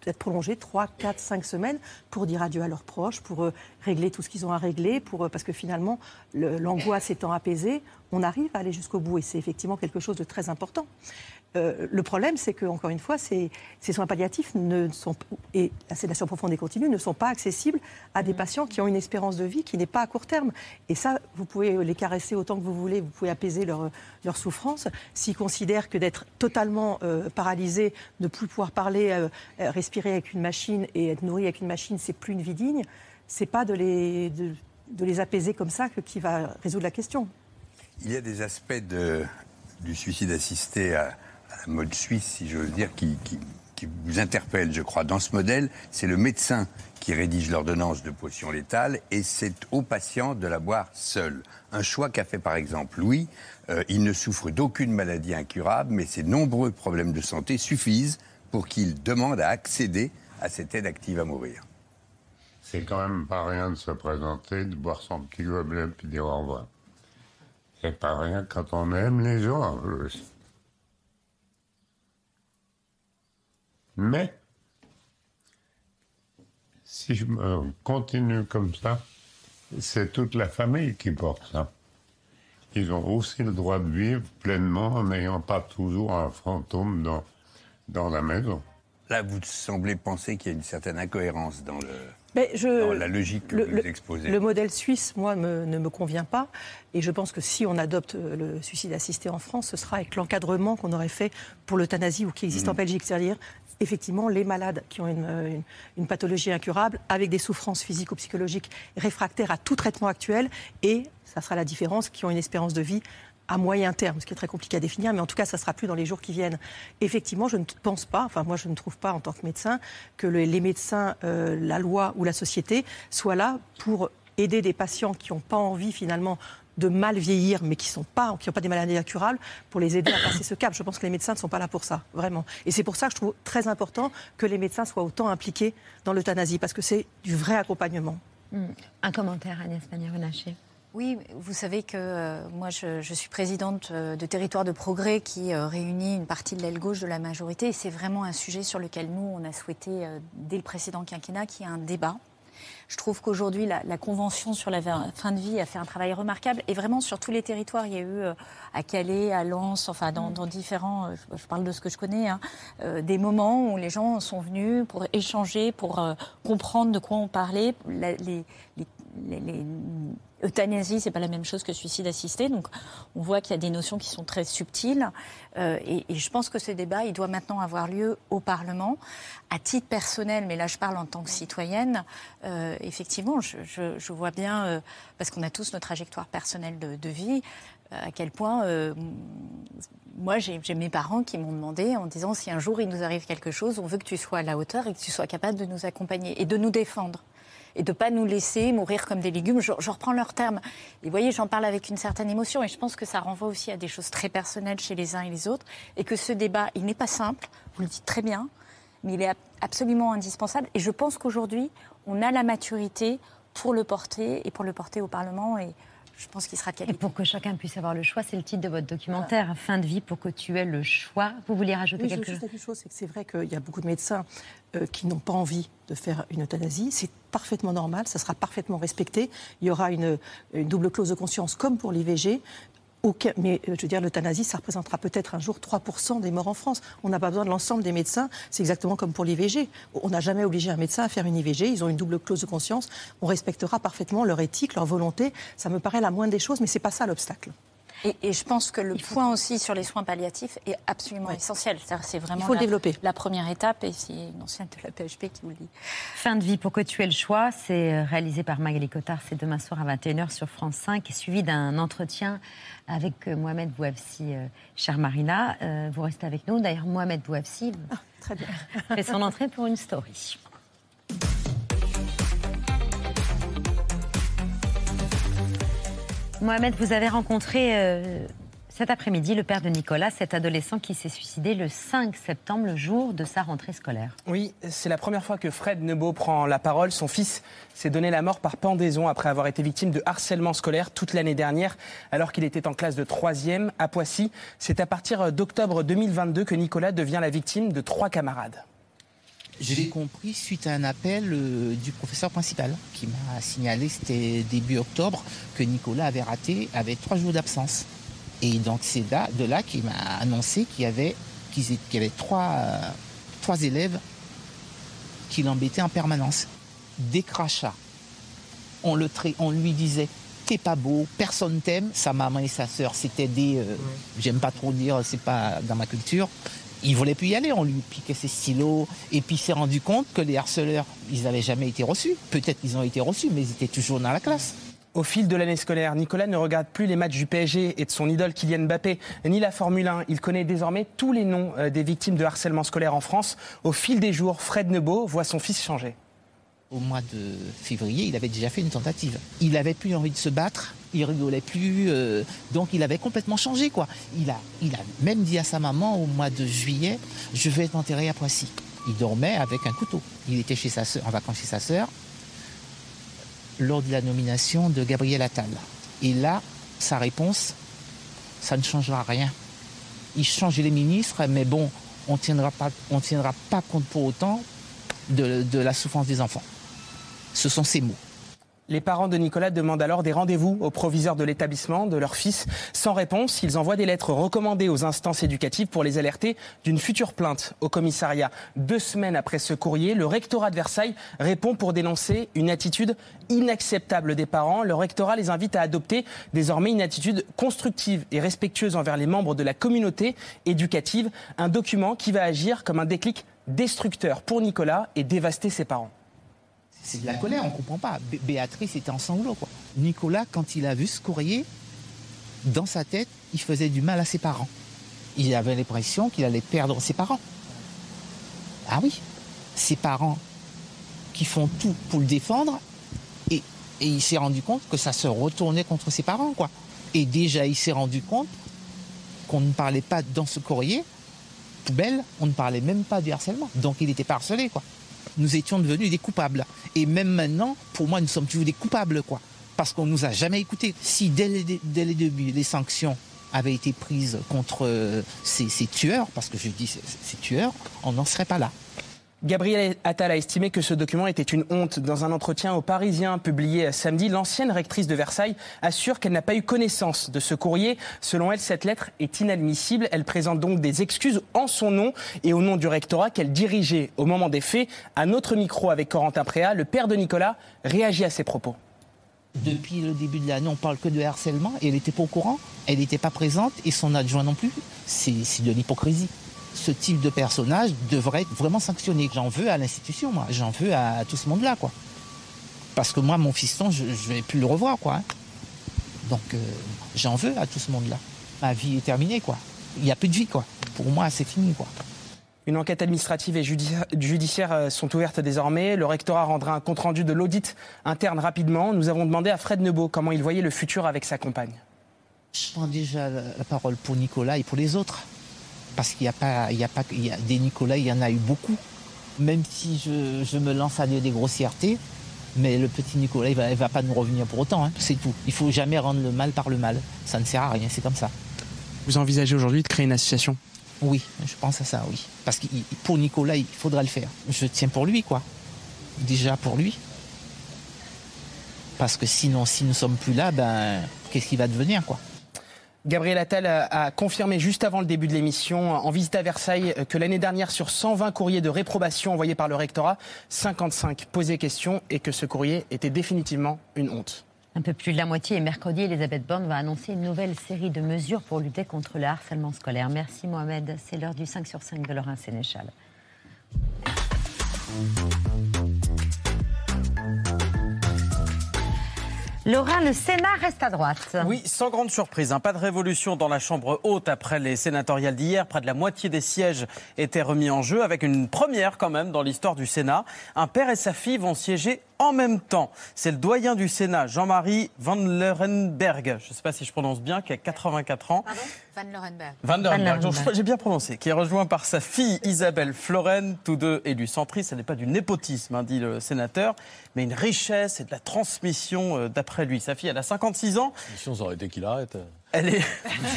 d'être prolongés 3, 4, 5 semaines pour dire adieu à leurs proches, pour euh, régler tout ce qu'ils ont à régler, pour, euh, parce que finalement, le- l'angoisse étant apaisée, on arrive à aller jusqu'au bout et c'est effectivement quelque chose de très important. Euh, le problème, c'est que, encore une fois, ces, ces soins palliatifs ne sont, et la sédation profonde et continue ne sont pas accessibles à des patients qui ont une espérance de vie qui n'est pas à court terme. Et ça, vous pouvez les caresser autant que vous voulez, vous pouvez apaiser leur, leur souffrance. S'ils considèrent que d'être totalement euh, paralysé, ne plus pouvoir parler, euh, euh, respirer avec une machine et être nourri avec une machine, c'est plus une vie digne, c'est pas de les, de, de les apaiser comme ça que, qui va résoudre la question. Il y a des aspects de- du suicide assisté à, la mode suisse, si j'ose dire, qui, vous interpellent, je crois. Dans ce modèle, c'est le médecin qui rédige l'ordonnance de potion létale et c'est au patient de la boire seul. Un choix qu'a fait par exemple Louis. Euh, il ne souffre d'aucune maladie incurable, mais ses nombreux problèmes de santé suffisent pour qu'il demande à accéder à cette aide active à mourir. C'est quand même pas rien de se présenter, de boire son petit gobelet puis dire au revoir. C'est pas rien quand on aime les gens. Mais, si je me continue comme ça, c'est toute la famille qui porte ça. Ils ont aussi le droit de vivre pleinement en n'ayant pas toujours un fantôme dans, dans la maison. Là, vous semblez penser qu'il y a une certaine incohérence dans, le, Mais je- dans la logique que le, vous le- exposez. le modèle suisse, moi, me- ne me convient pas. Et je pense que si on adopte euh, le suicide assisté en France, ce sera avec l'encadrement qu'on aurait fait pour l'euthanasie ou qui existe Mm. en Belgique. C'est-à-dire, effectivement, les malades qui ont une, euh, une- une pathologie incurable, avec des souffrances physiques ou psychologiques réfractaires à tout traitement actuel. Et, ça sera la différence, qui ont une espérance de vie à moyen terme, ce qui est très compliqué à définir, mais en tout cas, ça sera plus dans les jours qui viennent. Effectivement, je ne pense pas, enfin moi je ne trouve pas en tant que médecin, que le- les médecins, euh, la loi ou la société soient là pour aider des patients qui n'ont pas envie finalement de mal vieillir, mais qui sont pas, n'ont pas des maladies incurables, pour les aider à passer ce cap. Je pense que les médecins ne sont pas là pour ça, vraiment. Et c'est pour ça que je trouve très important que les médecins soient autant impliqués dans l'euthanasie, parce que c'est du vrai accompagnement. Hmm. Un commentaire, Agnès Pannier-Runacher. Oui, vous savez que euh, moi, je, je suis présidente euh, de Territoire de Progrès qui euh, réunit une partie de l'aile gauche de la majorité. Et c'est vraiment un sujet sur lequel nous, on a souhaité, euh, dès le précédent quinquennat, qu'il y ait un débat. Je trouve qu'aujourd'hui, la, la Convention sur la fin de vie a fait un travail remarquable. Et vraiment, sur tous les territoires, il y a eu à Calais, à Lens, enfin, dans, dans différents, je, je parle de ce que je connais, hein, des moments où les gens sont venus pour échanger, pour comprendre de quoi on parlait. La- les, les, les- les- euthanasie, c'est pas la même chose que suicide assisté. Donc, on voit qu'il y a des notions qui sont très subtiles. Euh, et, je pense que ce débat, il doit maintenant avoir lieu au Parlement. À titre personnel, mais là, je parle en tant que citoyenne, euh, effectivement, je, vois bien, euh, parce qu'on a tous nos trajectoires personnelles de, vie, à quel point. moi, j'ai mes parents qui m'ont demandé en disant si un jour il nous arrive quelque chose, on veut que tu sois à la hauteur et que tu sois capable de nous accompagner et de nous défendre et de pas nous laisser mourir comme des légumes. Je, reprends leurs termes. Et vous voyez, j'en parle avec une certaine émotion et je pense que ça renvoie aussi à des choses très personnelles chez les uns et les autres et que ce débat, il n'est pas simple, vous le dites très bien, mais il est ab- absolument indispensable et je pense qu'aujourd'hui, on a la maturité pour le porter et pour le porter au Parlement je pense qu'il sera de Et qualité. pour que chacun puisse avoir le choix, c'est le titre de votre documentaire, Fin de vie, pour que tu aies le choix. Vous voulez rajouter Oui, je veux quelque juste chose dire une chose, c'est que c'est vrai qu'il y a beaucoup de médecins euh, qui n'ont pas envie de faire une euthanasie. C'est parfaitement normal, ça sera parfaitement respecté. Il y aura une, une double clause de conscience comme pour l'IVG. Mais euh, je veux dire, l'euthanasie, ça représentera peut-être un jour 3% des morts en France. On n'a pas besoin de l'ensemble des médecins. C'est exactement comme pour l'IVG. On n'a jamais obligé un médecin à faire une IVG. Ils ont une double clause de conscience. On respectera parfaitement leur éthique, leur volonté. Ça me paraît la moindre des choses, mais c'est pas ça l'obstacle. Et, et je pense que le point aussi sur les soins palliatifs est absolument essentiel. C'est vraiment Il faut le la, développer. la première étape et c'est une ancienne de la PHP qui vous le dit. Fin de vie pour que tu aies le choix, c'est euh, réalisé par Magali Cotard, c'est demain soir à 21h sur France 5, et suivi d'un entretien avec euh, Mohamed Bouafsi, euh, chère Marina. Euh, vous restez avec nous. D'ailleurs, Mohamed Bouafsi très bien. fait son entrée pour une story. Mohamed, vous avez rencontré euh, cet après-midi le père de Nicolas, cet adolescent qui s'est suicidé le 5 septembre, le jour de sa rentrée scolaire. Oui, c'est la première fois que Fred Nebo prend la parole. Son fils s'est donné la mort par pendaison après avoir été victime de harcèlement scolaire toute l'année dernière, alors qu'il était en classe de 3e à Poissy. C'est à partir d'octobre 2022 que Nicolas devient la victime de trois camarades. Je l'ai compris suite à un appel euh, du professeur principal qui m'a signalé, c'était début octobre, que Nicolas avait raté, avait trois jours d'absence. Et donc c'est là, de là qu'il m'a annoncé qu'il y avait, y avait trois, euh, trois élèves qui l'embêtaient en permanence. Des crachats. On, le on lui disait T'es pas beau, personne t'aime. Sa maman et sa sœur, c'était des. euh, J'aime pas trop dire, c'est pas dans ma culture. Il voulait plus y aller, on lui piquait ses stylos. Et puis il s'est rendu compte que les harceleurs, ils n'avaient jamais été reçus. Peut-être qu'ils ont été reçus, mais ils étaient toujours dans la classe. Au fil de l'année scolaire, Nicolas ne regarde plus les matchs du PSG et de son idole Kylian Mbappé, ni la Formule 1. Il connaît désormais tous les noms euh, des victimes de harcèlement scolaire en France. Au fil des jours, Fred Nebo voit son fils changer. Au mois de février, il avait déjà fait une tentative. Il avait plus envie de se battre, il rigolait plus, euh, donc il avait complètement changé quoi. Il a, il a même dit à sa maman au mois de juillet, je vais être enterré à Poissy. Il dormait avec un couteau. Il était chez sa sœur, en vacances chez sa sœur, lors de la nomination de Gabriel Attal. Et là, sa réponse, ça ne changera rien. Il change les ministres, mais bon, on tiendra pas, tiendra pas compte pour autant de, la souffrance des enfants. Ce sont ces mots. Les parents de Nicolas demandent alors des rendez-vous au proviseur de l'établissement de leur fils. Sans réponse, ils envoient des lettres recommandées aux instances éducatives pour les alerter d'une future plainte au commissariat. Deux semaines après ce courrier, le rectorat de Versailles répond pour dénoncer une attitude inacceptable des parents. Le rectorat les invite à adopter désormais une attitude constructive et respectueuse envers les membres de la communauté éducative. Un document qui va agir comme un déclic destructeur pour Nicolas et dévaster ses parents. C'est de la colère, on comprend pas. Bé- Béatrice était en sanglots, quoi. Nicolas, quand il a vu ce courrier, dans sa tête, il faisait du mal à ses parents. Il avait l'impression qu'il allait perdre ses parents. Ah oui, ses parents qui font tout pour le défendre, et, il s'est rendu compte que ça se retournait contre ses parents, quoi. Et déjà, il s'est rendu compte qu'on ne parlait pas dans ce courrier, poubelle, on ne parlait même pas du harcèlement. Donc il était pas harcelé, quoi nous étions devenus des coupables. Et même maintenant, pour moi, nous sommes toujours des coupables, quoi. Parce qu'on nous a jamais écoutés. Si dès les, dès les débuts, les sanctions avaient été prises contre euh, ces, tueurs, parce que je dis ces tueurs, on n'en serait pas là. Gabriel Attal a estimé que ce document était une honte. Dans un entretien au Parisien publié samedi, l'ancienne rectrice de Versailles assure qu'elle n'a pas eu connaissance de ce courrier. Selon elle, cette lettre est inadmissible. Elle présente donc des excuses en son nom et au nom du rectorat qu'elle dirigeait au moment des faits. À notre micro avec Corentin Préat, le père de Nicolas réagit à ces propos. Depuis le début de l'année, on parle que de harcèlement et elle n'était pas au courant, elle n'était pas présente et son adjoint non plus. C'est de l'hypocrisie. Ce type de personnage devrait être vraiment sanctionné. J'en veux à l'institution, moi. J'en veux à tout ce monde-là, quoi. Parce que moi, mon fiston, je ne vais plus le revoir, quoi. hein. Donc, euh, j'en veux à tout ce monde-là. Ma vie est terminée, quoi. Il n'y a plus de vie, quoi. Pour moi, c'est fini, quoi. Une enquête administrative et judi- judiciaire euh, sont ouvertes désormais. Le rectorat rendra un compte-rendu de l'audit interne rapidement. Nous avons demandé à Fred Nebeau comment il voyait le futur avec sa compagne. Je prends déjà la parole pour Nicolas et pour les autres. Parce qu'il n'y a pas, il y a pas, il y a des Nicolas, il y en a eu beaucoup. Même si je, je me lance à dire des grossièretés, mais le petit Nicolas, il va, il va pas nous revenir pour autant. hein. C'est tout. Il faut jamais rendre le mal par le mal. Ça ne sert à rien. C'est comme ça. Vous envisagez aujourd'hui de créer une association? Oui, je pense à ça, oui. Parce que pour Nicolas, il faudra le faire. Je tiens pour lui, quoi. Déjà pour lui. Parce que sinon, si nous sommes plus là, ben, qu'est-ce qui va devenir, quoi? Gabriel Attal a confirmé juste avant le début de l'émission, en visite à Versailles, que l'année dernière, sur 120 courriers de réprobation envoyés par le rectorat, 55 posaient question et que ce courrier était définitivement une honte. Un peu plus de la moitié. Et mercredi, Elisabeth Borne va annoncer une nouvelle série de mesures pour lutter contre le harcèlement scolaire. Merci Mohamed. C'est l'heure du 5 sur 5 de Laurent Sénéchal. Laura, le Sénat reste à droite. Oui, sans grande surprise. hein. Pas de révolution dans la Chambre haute après les sénatoriales d'hier. Près de la moitié des sièges étaient remis en jeu, avec une première quand même dans l'histoire du Sénat. Un père et sa fille vont siéger en même temps. C'est le doyen du Sénat, Jean-Marie Van Lerenberg, je ne sais pas si je prononce bien, qui a 84 ans. Van Lorenberg. Van der Van Berg, Lerenberg. j'ai bien prononcé, qui est rejoint par sa fille Isabelle Floren, tous deux élus centristes. Ce n'est pas du népotisme, hein, dit le sénateur, mais une richesse et de la transmission euh, d'après lui. Sa fille, elle a 56 ans. Mission, ça aurait été qu'il arrête. Elle est.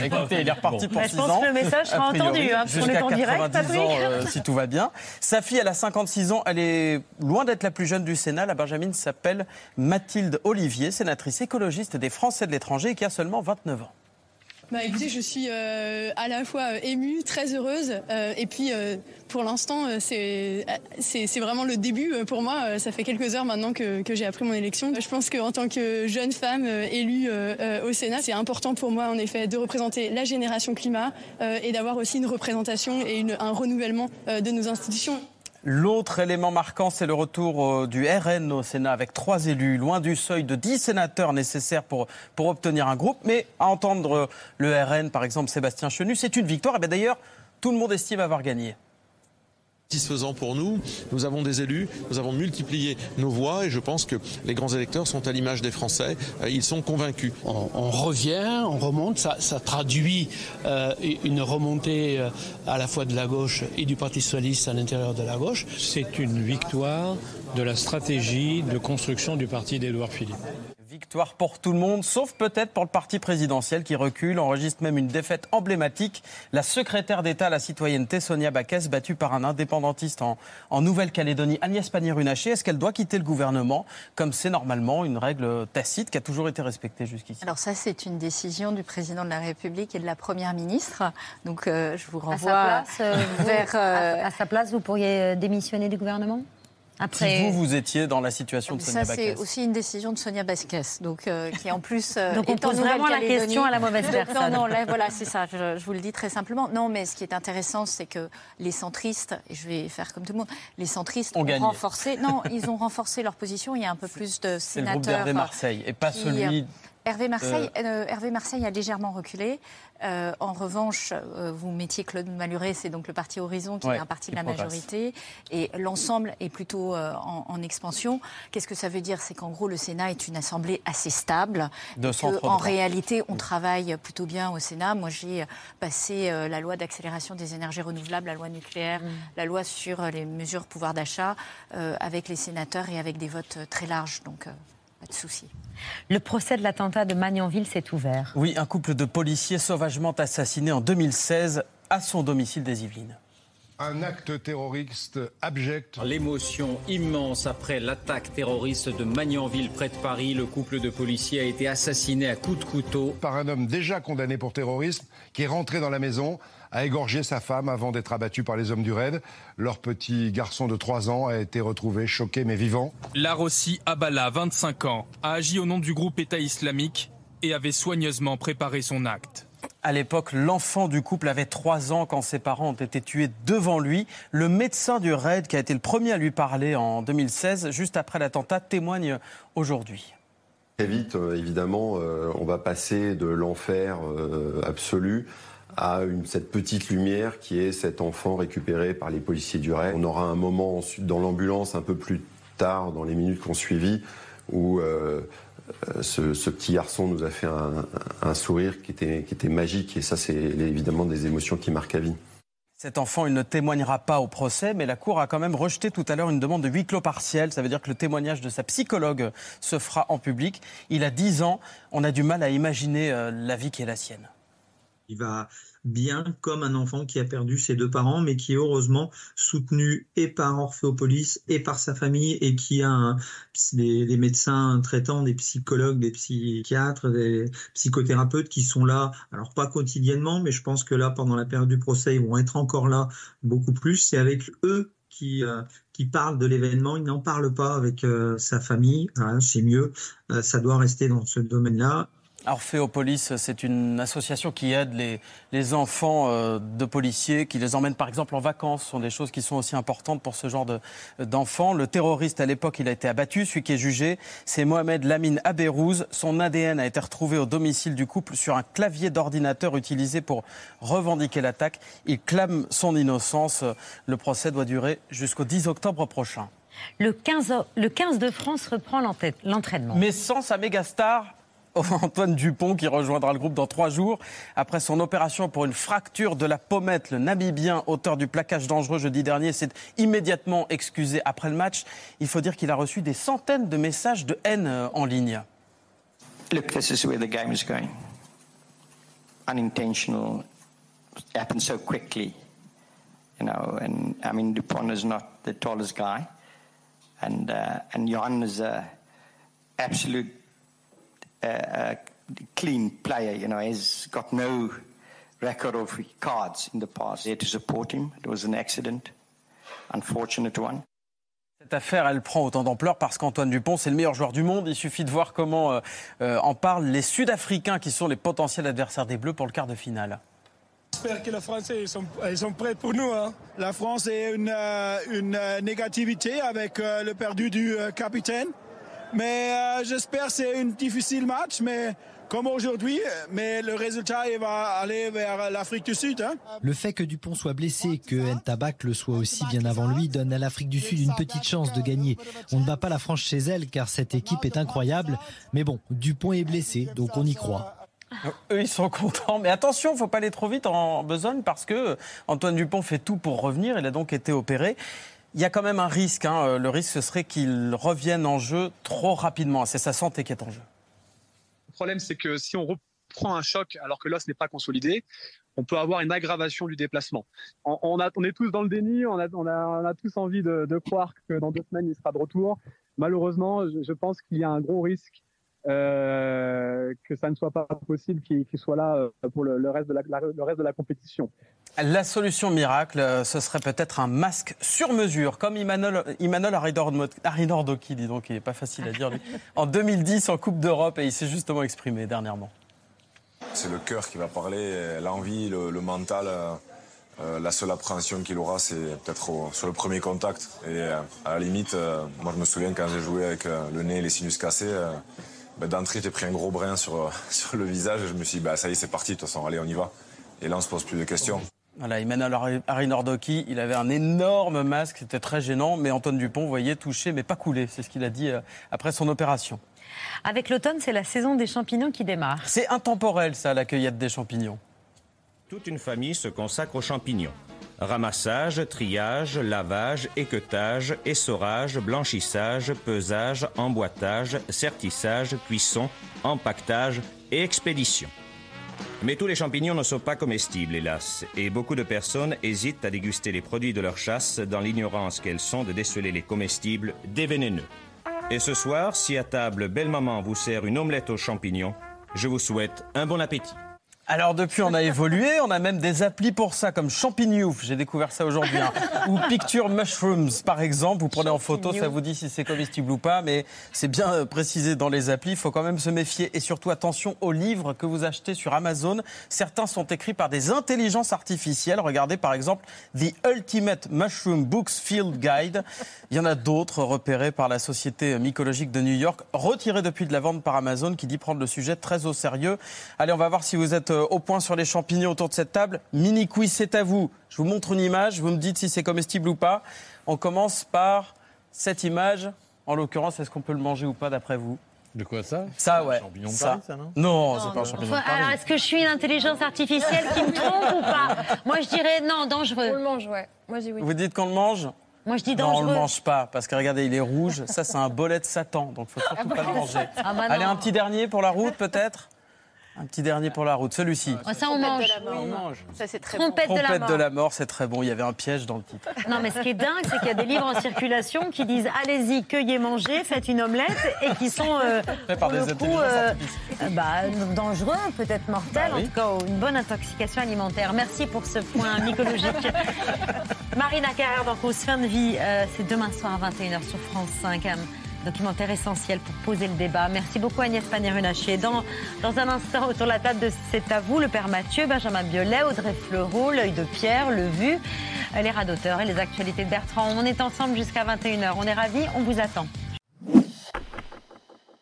Écoutez, il est reparti Bon. pour Bah, je 6 pense ans. que le message sera entendu, hein, parce qu'on est en direct, 90 ans, euh, si tout va bien. Sa fille, elle a 56 ans. Elle est loin d'être la plus jeune du Sénat. La Benjamine s'appelle Mathilde Olivier, sénatrice écologiste des Français de l'étranger et qui a seulement 29 ans. Bah écoutez, je suis euh, à la fois euh, émue, très heureuse, euh, et puis pour l'instant, c'est vraiment le début pour moi. Ça fait quelques heures maintenant que, j'ai appris mon élection. Je pense qu'en tant que jeune femme élue au Sénat, c'est important pour moi en effet de représenter la génération climat et d'avoir aussi une représentation et un renouvellement de nos institutions. L'autre élément marquant, c'est le retour euh, du RN au Sénat avec trois élus, loin du seuil de 10 sénateurs nécessaires pour, pour obtenir un groupe. Mais à entendre euh, le RN, par exemple Sébastien Chenu, c'est une victoire. Et bien d'ailleurs, tout le monde estime avoir gagné. Satisfaisant pour nous. Nous avons des élus, nous avons multiplié nos voix et je pense que les grands électeurs sont à l'image des Français. Euh, ils sont convaincus. On, on revient, on remonte, ça, ça traduit euh, une remontée euh, à la fois de la gauche et du Parti socialiste à l'intérieur de la gauche. C'est une victoire de la stratégie de construction du parti d'Édouard Philippe. Victoire pour tout le monde, sauf peut-être pour le parti présidentiel qui recule, enregistre même une défaite emblématique. La secrétaire d'État à la citoyenneté, Sonia Baquès, battue par un indépendantiste en, en Nouvelle-Calédonie, Agnès Pannier-Runacher. Est-ce qu'elle doit quitter le gouvernement, comme c'est normalement une règle tacite qui a toujours été respectée jusqu'ici? Alors ça, c'est une décision du président de la République et de la première ministre. Donc euh, je vous renvoie à sa place, euh, vous- vers... euh, à, à sa place, vous pourriez euh, démissionner du gouvernement? Si vous, vous étiez dans la situation de Sonia Ça, c'est aussi une décision de Sonia Basquès, donc, euh, qui en plus. euh, Donc, on pose vraiment la question à la mauvaise Donc, personne. Non, non, là, voilà, c'est ça, je, je vous le dis très simplement. Non, mais ce qui est intéressant, c'est que les centristes, et je vais faire comme tout le monde, les centristes Ont renforcé. Non, ils ont renforcé leur position. Il y a un peu plus de C'est le sénateurs. groupe d'Hervé Marseille et pas qui, celui. Hervé Marseille, euh, Hervé Marseille a légèrement reculé. Euh, en revanche, euh, vous mettiez Claude Maluré, c'est donc le parti Horizon qui Ouais, est un parti de la progresse. majorité. Et l'ensemble est plutôt euh, en, en expansion. Qu'est-ce que ça veut dire? C'est qu'en gros, le Sénat est une assemblée assez stable. De que, en réalité, on travaille plutôt bien au Sénat. Moi, j'ai passé euh, la loi d'accélération des énergies renouvelables, la loi nucléaire, la loi sur euh, les mesures pouvoir d'achat euh, avec les sénateurs et avec des votes euh, très larges. Donc, euh, pas de souci. Le procès de l'attentat de Magnanville s'est ouvert. Oui, un couple de policiers sauvagement assassinés en 2016 à son domicile des Yvelines. Un acte terroriste abject. L'émotion immense après l'attaque terroriste de Magnanville près de Paris. Le couple de policiers a été assassiné à coups de couteau. Par un homme déjà condamné pour terrorisme qui est rentré dans la maison, a égorgé sa femme avant d'être abattu par les hommes du raid. Leur petit garçon de 3 ans a été retrouvé choqué mais vivant. Larossi Abala, 25 ans, a agi au nom du groupe État islamique et avait soigneusement préparé son acte. À l'époque, l'enfant du couple avait 3 ans quand ses parents ont été tués devant lui. Le médecin du raid, qui a été le premier à lui parler en 2016, juste après l'attentat, témoigne aujourd'hui. Très vite, euh, évidemment, euh, on va passer de l'enfer euh, absolu à cette petite lumière qui est cet enfant récupéré par les policiers du RAID. On aura un moment dans l'ambulance un peu plus tard, dans les minutes qui ont suivi, où euh, euh, ce, petit garçon nous a fait un, un sourire qui était, qui était magique et ça c'est évidemment des émotions qui marquent à vie. Cet enfant, il ne témoignera pas au procès, mais la Cour a quand même rejeté tout à l'heure une demande de huis clos partiel. Ça veut dire que le témoignage de sa psychologue se fera en public. Il a 10 ans, on a du mal à imaginer euh, la vie qui est la sienne. Il va bien comme un enfant qui a perdu ses deux parents, mais qui est heureusement soutenu et par Orphéopolis et par sa famille et qui a des, médecins traitants, des psychologues, des psychiatres, des psychothérapeutes qui sont là, alors pas quotidiennement, mais je pense que là, pendant la période du procès, ils vont être encore là beaucoup plus. C'est avec eux qui, euh, qui parlent de l'événement, ils n'en parlent pas avec euh, sa famille, Voilà, c'est mieux, Euh, ça doit rester dans ce domaine-là. Orphéopolis, c'est une association qui aide les, les enfants euh, de policiers, qui les emmène par exemple en vacances. Ce sont des choses qui sont aussi importantes pour ce genre de- d'enfants. Le terroriste, à l'époque, il a été abattu. Celui qui est jugé, c'est Mohamed Lamine Abérouz. Son ADN a été retrouvé au domicile du couple sur un clavier d'ordinateur utilisé pour revendiquer l'attaque. Il clame son innocence. Le procès doit durer jusqu'au 10 octobre prochain. Le 15, o- le 15 de France reprend l'entraînement. Mais sans sa méga star, Antoine Dupont, qui rejoindra le groupe dans trois jours. Après son opération pour une fracture de la pommette, le Namibien, auteur du plaquage dangereux jeudi dernier, s'est immédiatement excusé après le match. Il faut dire qu'il a reçu des centaines de messages de haine euh, en ligne. Look, this is where the game is going. Unintentional, it happened so quickly, you know. And I mean, Dupont is not the tallest guy, and uh, and Jan is a absolute uh, clean player. You know, he's got no record of cards in the past. There to support him. It was an accident, unfortunate one. Cette affaire, elle prend autant d'ampleur parce qu'Antoine Dupont, c'est le meilleur joueur du monde. Il suffit de voir comment euh, euh, en parlent les Sud-Africains qui sont les potentiels adversaires des Bleus pour le quart de finale. J'espère que les Français ils sont, ils sont prêts pour nous. hein. La France est une, euh, une négativité avec euh, le perdu du euh, capitaine. Mais euh, j'espère que c'est un difficile match, mais comme aujourd'hui, mais le résultat il va aller vers l'Afrique du Sud. Hein. Le fait que Dupont soit blessé et que Ntabak le soit aussi bien avant lui donne à l'Afrique du Sud une petite chance de gagner. On ne bat pas la France chez elle car cette équipe est incroyable. Mais bon, Dupont est blessé, donc on y croit. Eux, ils sont contents. Mais attention, faut pas aller trop vite en besogne parce que Antoine Dupont fait tout pour revenir. Il a donc été opéré. Il y a quand même un risque. Hein. Le risque, ce serait qu'il revienne en jeu trop rapidement. C'est sa santé qui est en jeu. Le problème, c'est que si on reprend un choc alors que l'os n'est pas consolidé, on peut avoir une aggravation du déplacement. On, est tous dans le déni, on a, tous envie de, croire que dans deux semaines, il sera de retour. Malheureusement, je, pense qu'il y a un gros risque euh, que ça ne soit pas possible qu'il soit là euh, pour le, reste de le reste de la compétition. La solution miracle, euh, ce serait peut-être un masque sur mesure, comme Imanol, Imanol Arinordoki, dis donc, il n'est pas facile à dire lui, en 2010 en Coupe d'Europe et il s'est justement exprimé dernièrement. C'est le cœur qui va parler, l'envie, le, mental. Euh, la seule appréhension qu'il aura, c'est peut-être sur le premier contact. Et à la limite, moi je me souviens quand j'ai joué avec le nez et les sinus cassés, ben, d'entrée j'ai pris un gros brin sur, sur le visage et je me suis dit, bah, ça y est, c'est parti, de toute façon, allez, on y va. Et là, on se pose plus de questions. Voilà, Emmanuel Arinordoki, il avait un énorme masque, c'était très gênant, mais Antoine Dupont, vous voyez, touché mais pas coulé, c'est ce qu'il a dit euh, après son opération. Avec l'automne, c'est la saison des champignons qui démarre. C'est intemporel, ça, la cueillette des champignons. Toute une famille se consacre aux champignons. Ramassage, triage, lavage, équeutage, essorage, blanchissage, pesage, emboîtage, sertissage, cuisson, empaquetage et expédition. Mais tous les champignons ne sont pas comestibles, hélas, et beaucoup de personnes hésitent à déguster les produits de leur chasse dans l'ignorance qu'elles sont de déceler les comestibles des vénéneux. Et ce soir, si à table Belle Maman vous sert une omelette aux champignons, je vous souhaite un bon appétit. Alors depuis, on a évolué, on a même des applis pour ça, comme Champignouf, j'ai découvert ça aujourd'hui, hein. ou Picture Mushrooms, par exemple. Vous prenez en photo, ça vous dit si c'est comestible ou pas, mais c'est bien euh, précisé dans les applis. Il faut quand même se méfier et surtout attention aux livres que vous achetez sur Amazon. Certains sont écrits par des intelligences artificielles. Regardez par exemple The Ultimate Mushroom Books Field Guide. Il y en a d'autres repérés par la Société mycologique de New York, retirés depuis de la vente par Amazon, qui dit prendre le sujet très au sérieux. Allez, on va voir si vous êtes au point sur les champignons autour de cette table. Mini quiz, c'est à vous. Je vous montre une image, vous me dites si c'est comestible ou pas. On commence par cette image. En l'occurrence, est-ce qu'on peut le manger ou pas d'après vous? De quoi ça? Ça, ouais. Champignon de ça. Paris, ça, non? Non, c'est pas un champignon de Paris. Alors, est-ce que je suis une intelligence artificielle qui me trompe ou pas? Moi, je dirais non, dangereux. On le mange, ouais. Moi, je dis oui. Vous dites qu'on le mange? Moi, je dis dangereux. Non, on le mange pas, parce que regardez, il est rouge. Ça, c'est un bolet de Satan, donc il faut surtout pas le manger. Ah bah Allez, un petit dernier pour la route, peut-être? Un petit dernier pour la route, celui-ci. ça, on mange. on mange. Ça, c'est très Trompette, bon. de, la de la mort, c'est très bon. Il y avait un piège dans le titre. Non, mais ce qui est dingue, c'est qu'il y a des livres en circulation qui disent allez-y, cueillez, mangez, faites une omelette, et qui sont euh, par des le coup, euh, bah, dangereux, peut-être mortels, bah en tout cas une bonne intoxication alimentaire. Merci pour ce point mycologique. Marina Carrère dans Cause Fin de Vie, euh, c'est demain soir à 21h sur France 5 documentaire essentiel pour poser le débat. Merci beaucoup Agnès Pannier-Runacher. Dans, dans un instant, autour de la table de C'est à vous, le père Mathieu, Benjamin Biolay, Audrey Fleurot, l'œil de Pierre, le vu, les radoteurs et les actualités de Bertrand. On est ensemble jusqu'à 21h. On est ravis, on vous attend.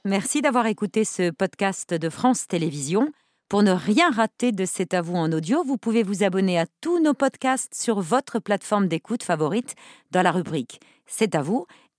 Merci d'avoir écouté ce podcast de France Télévisions. Pour ne rien rater de C'est à vous en audio, vous pouvez vous abonner à tous nos podcasts sur votre plateforme d'écoute favorite dans la rubrique C'est à vous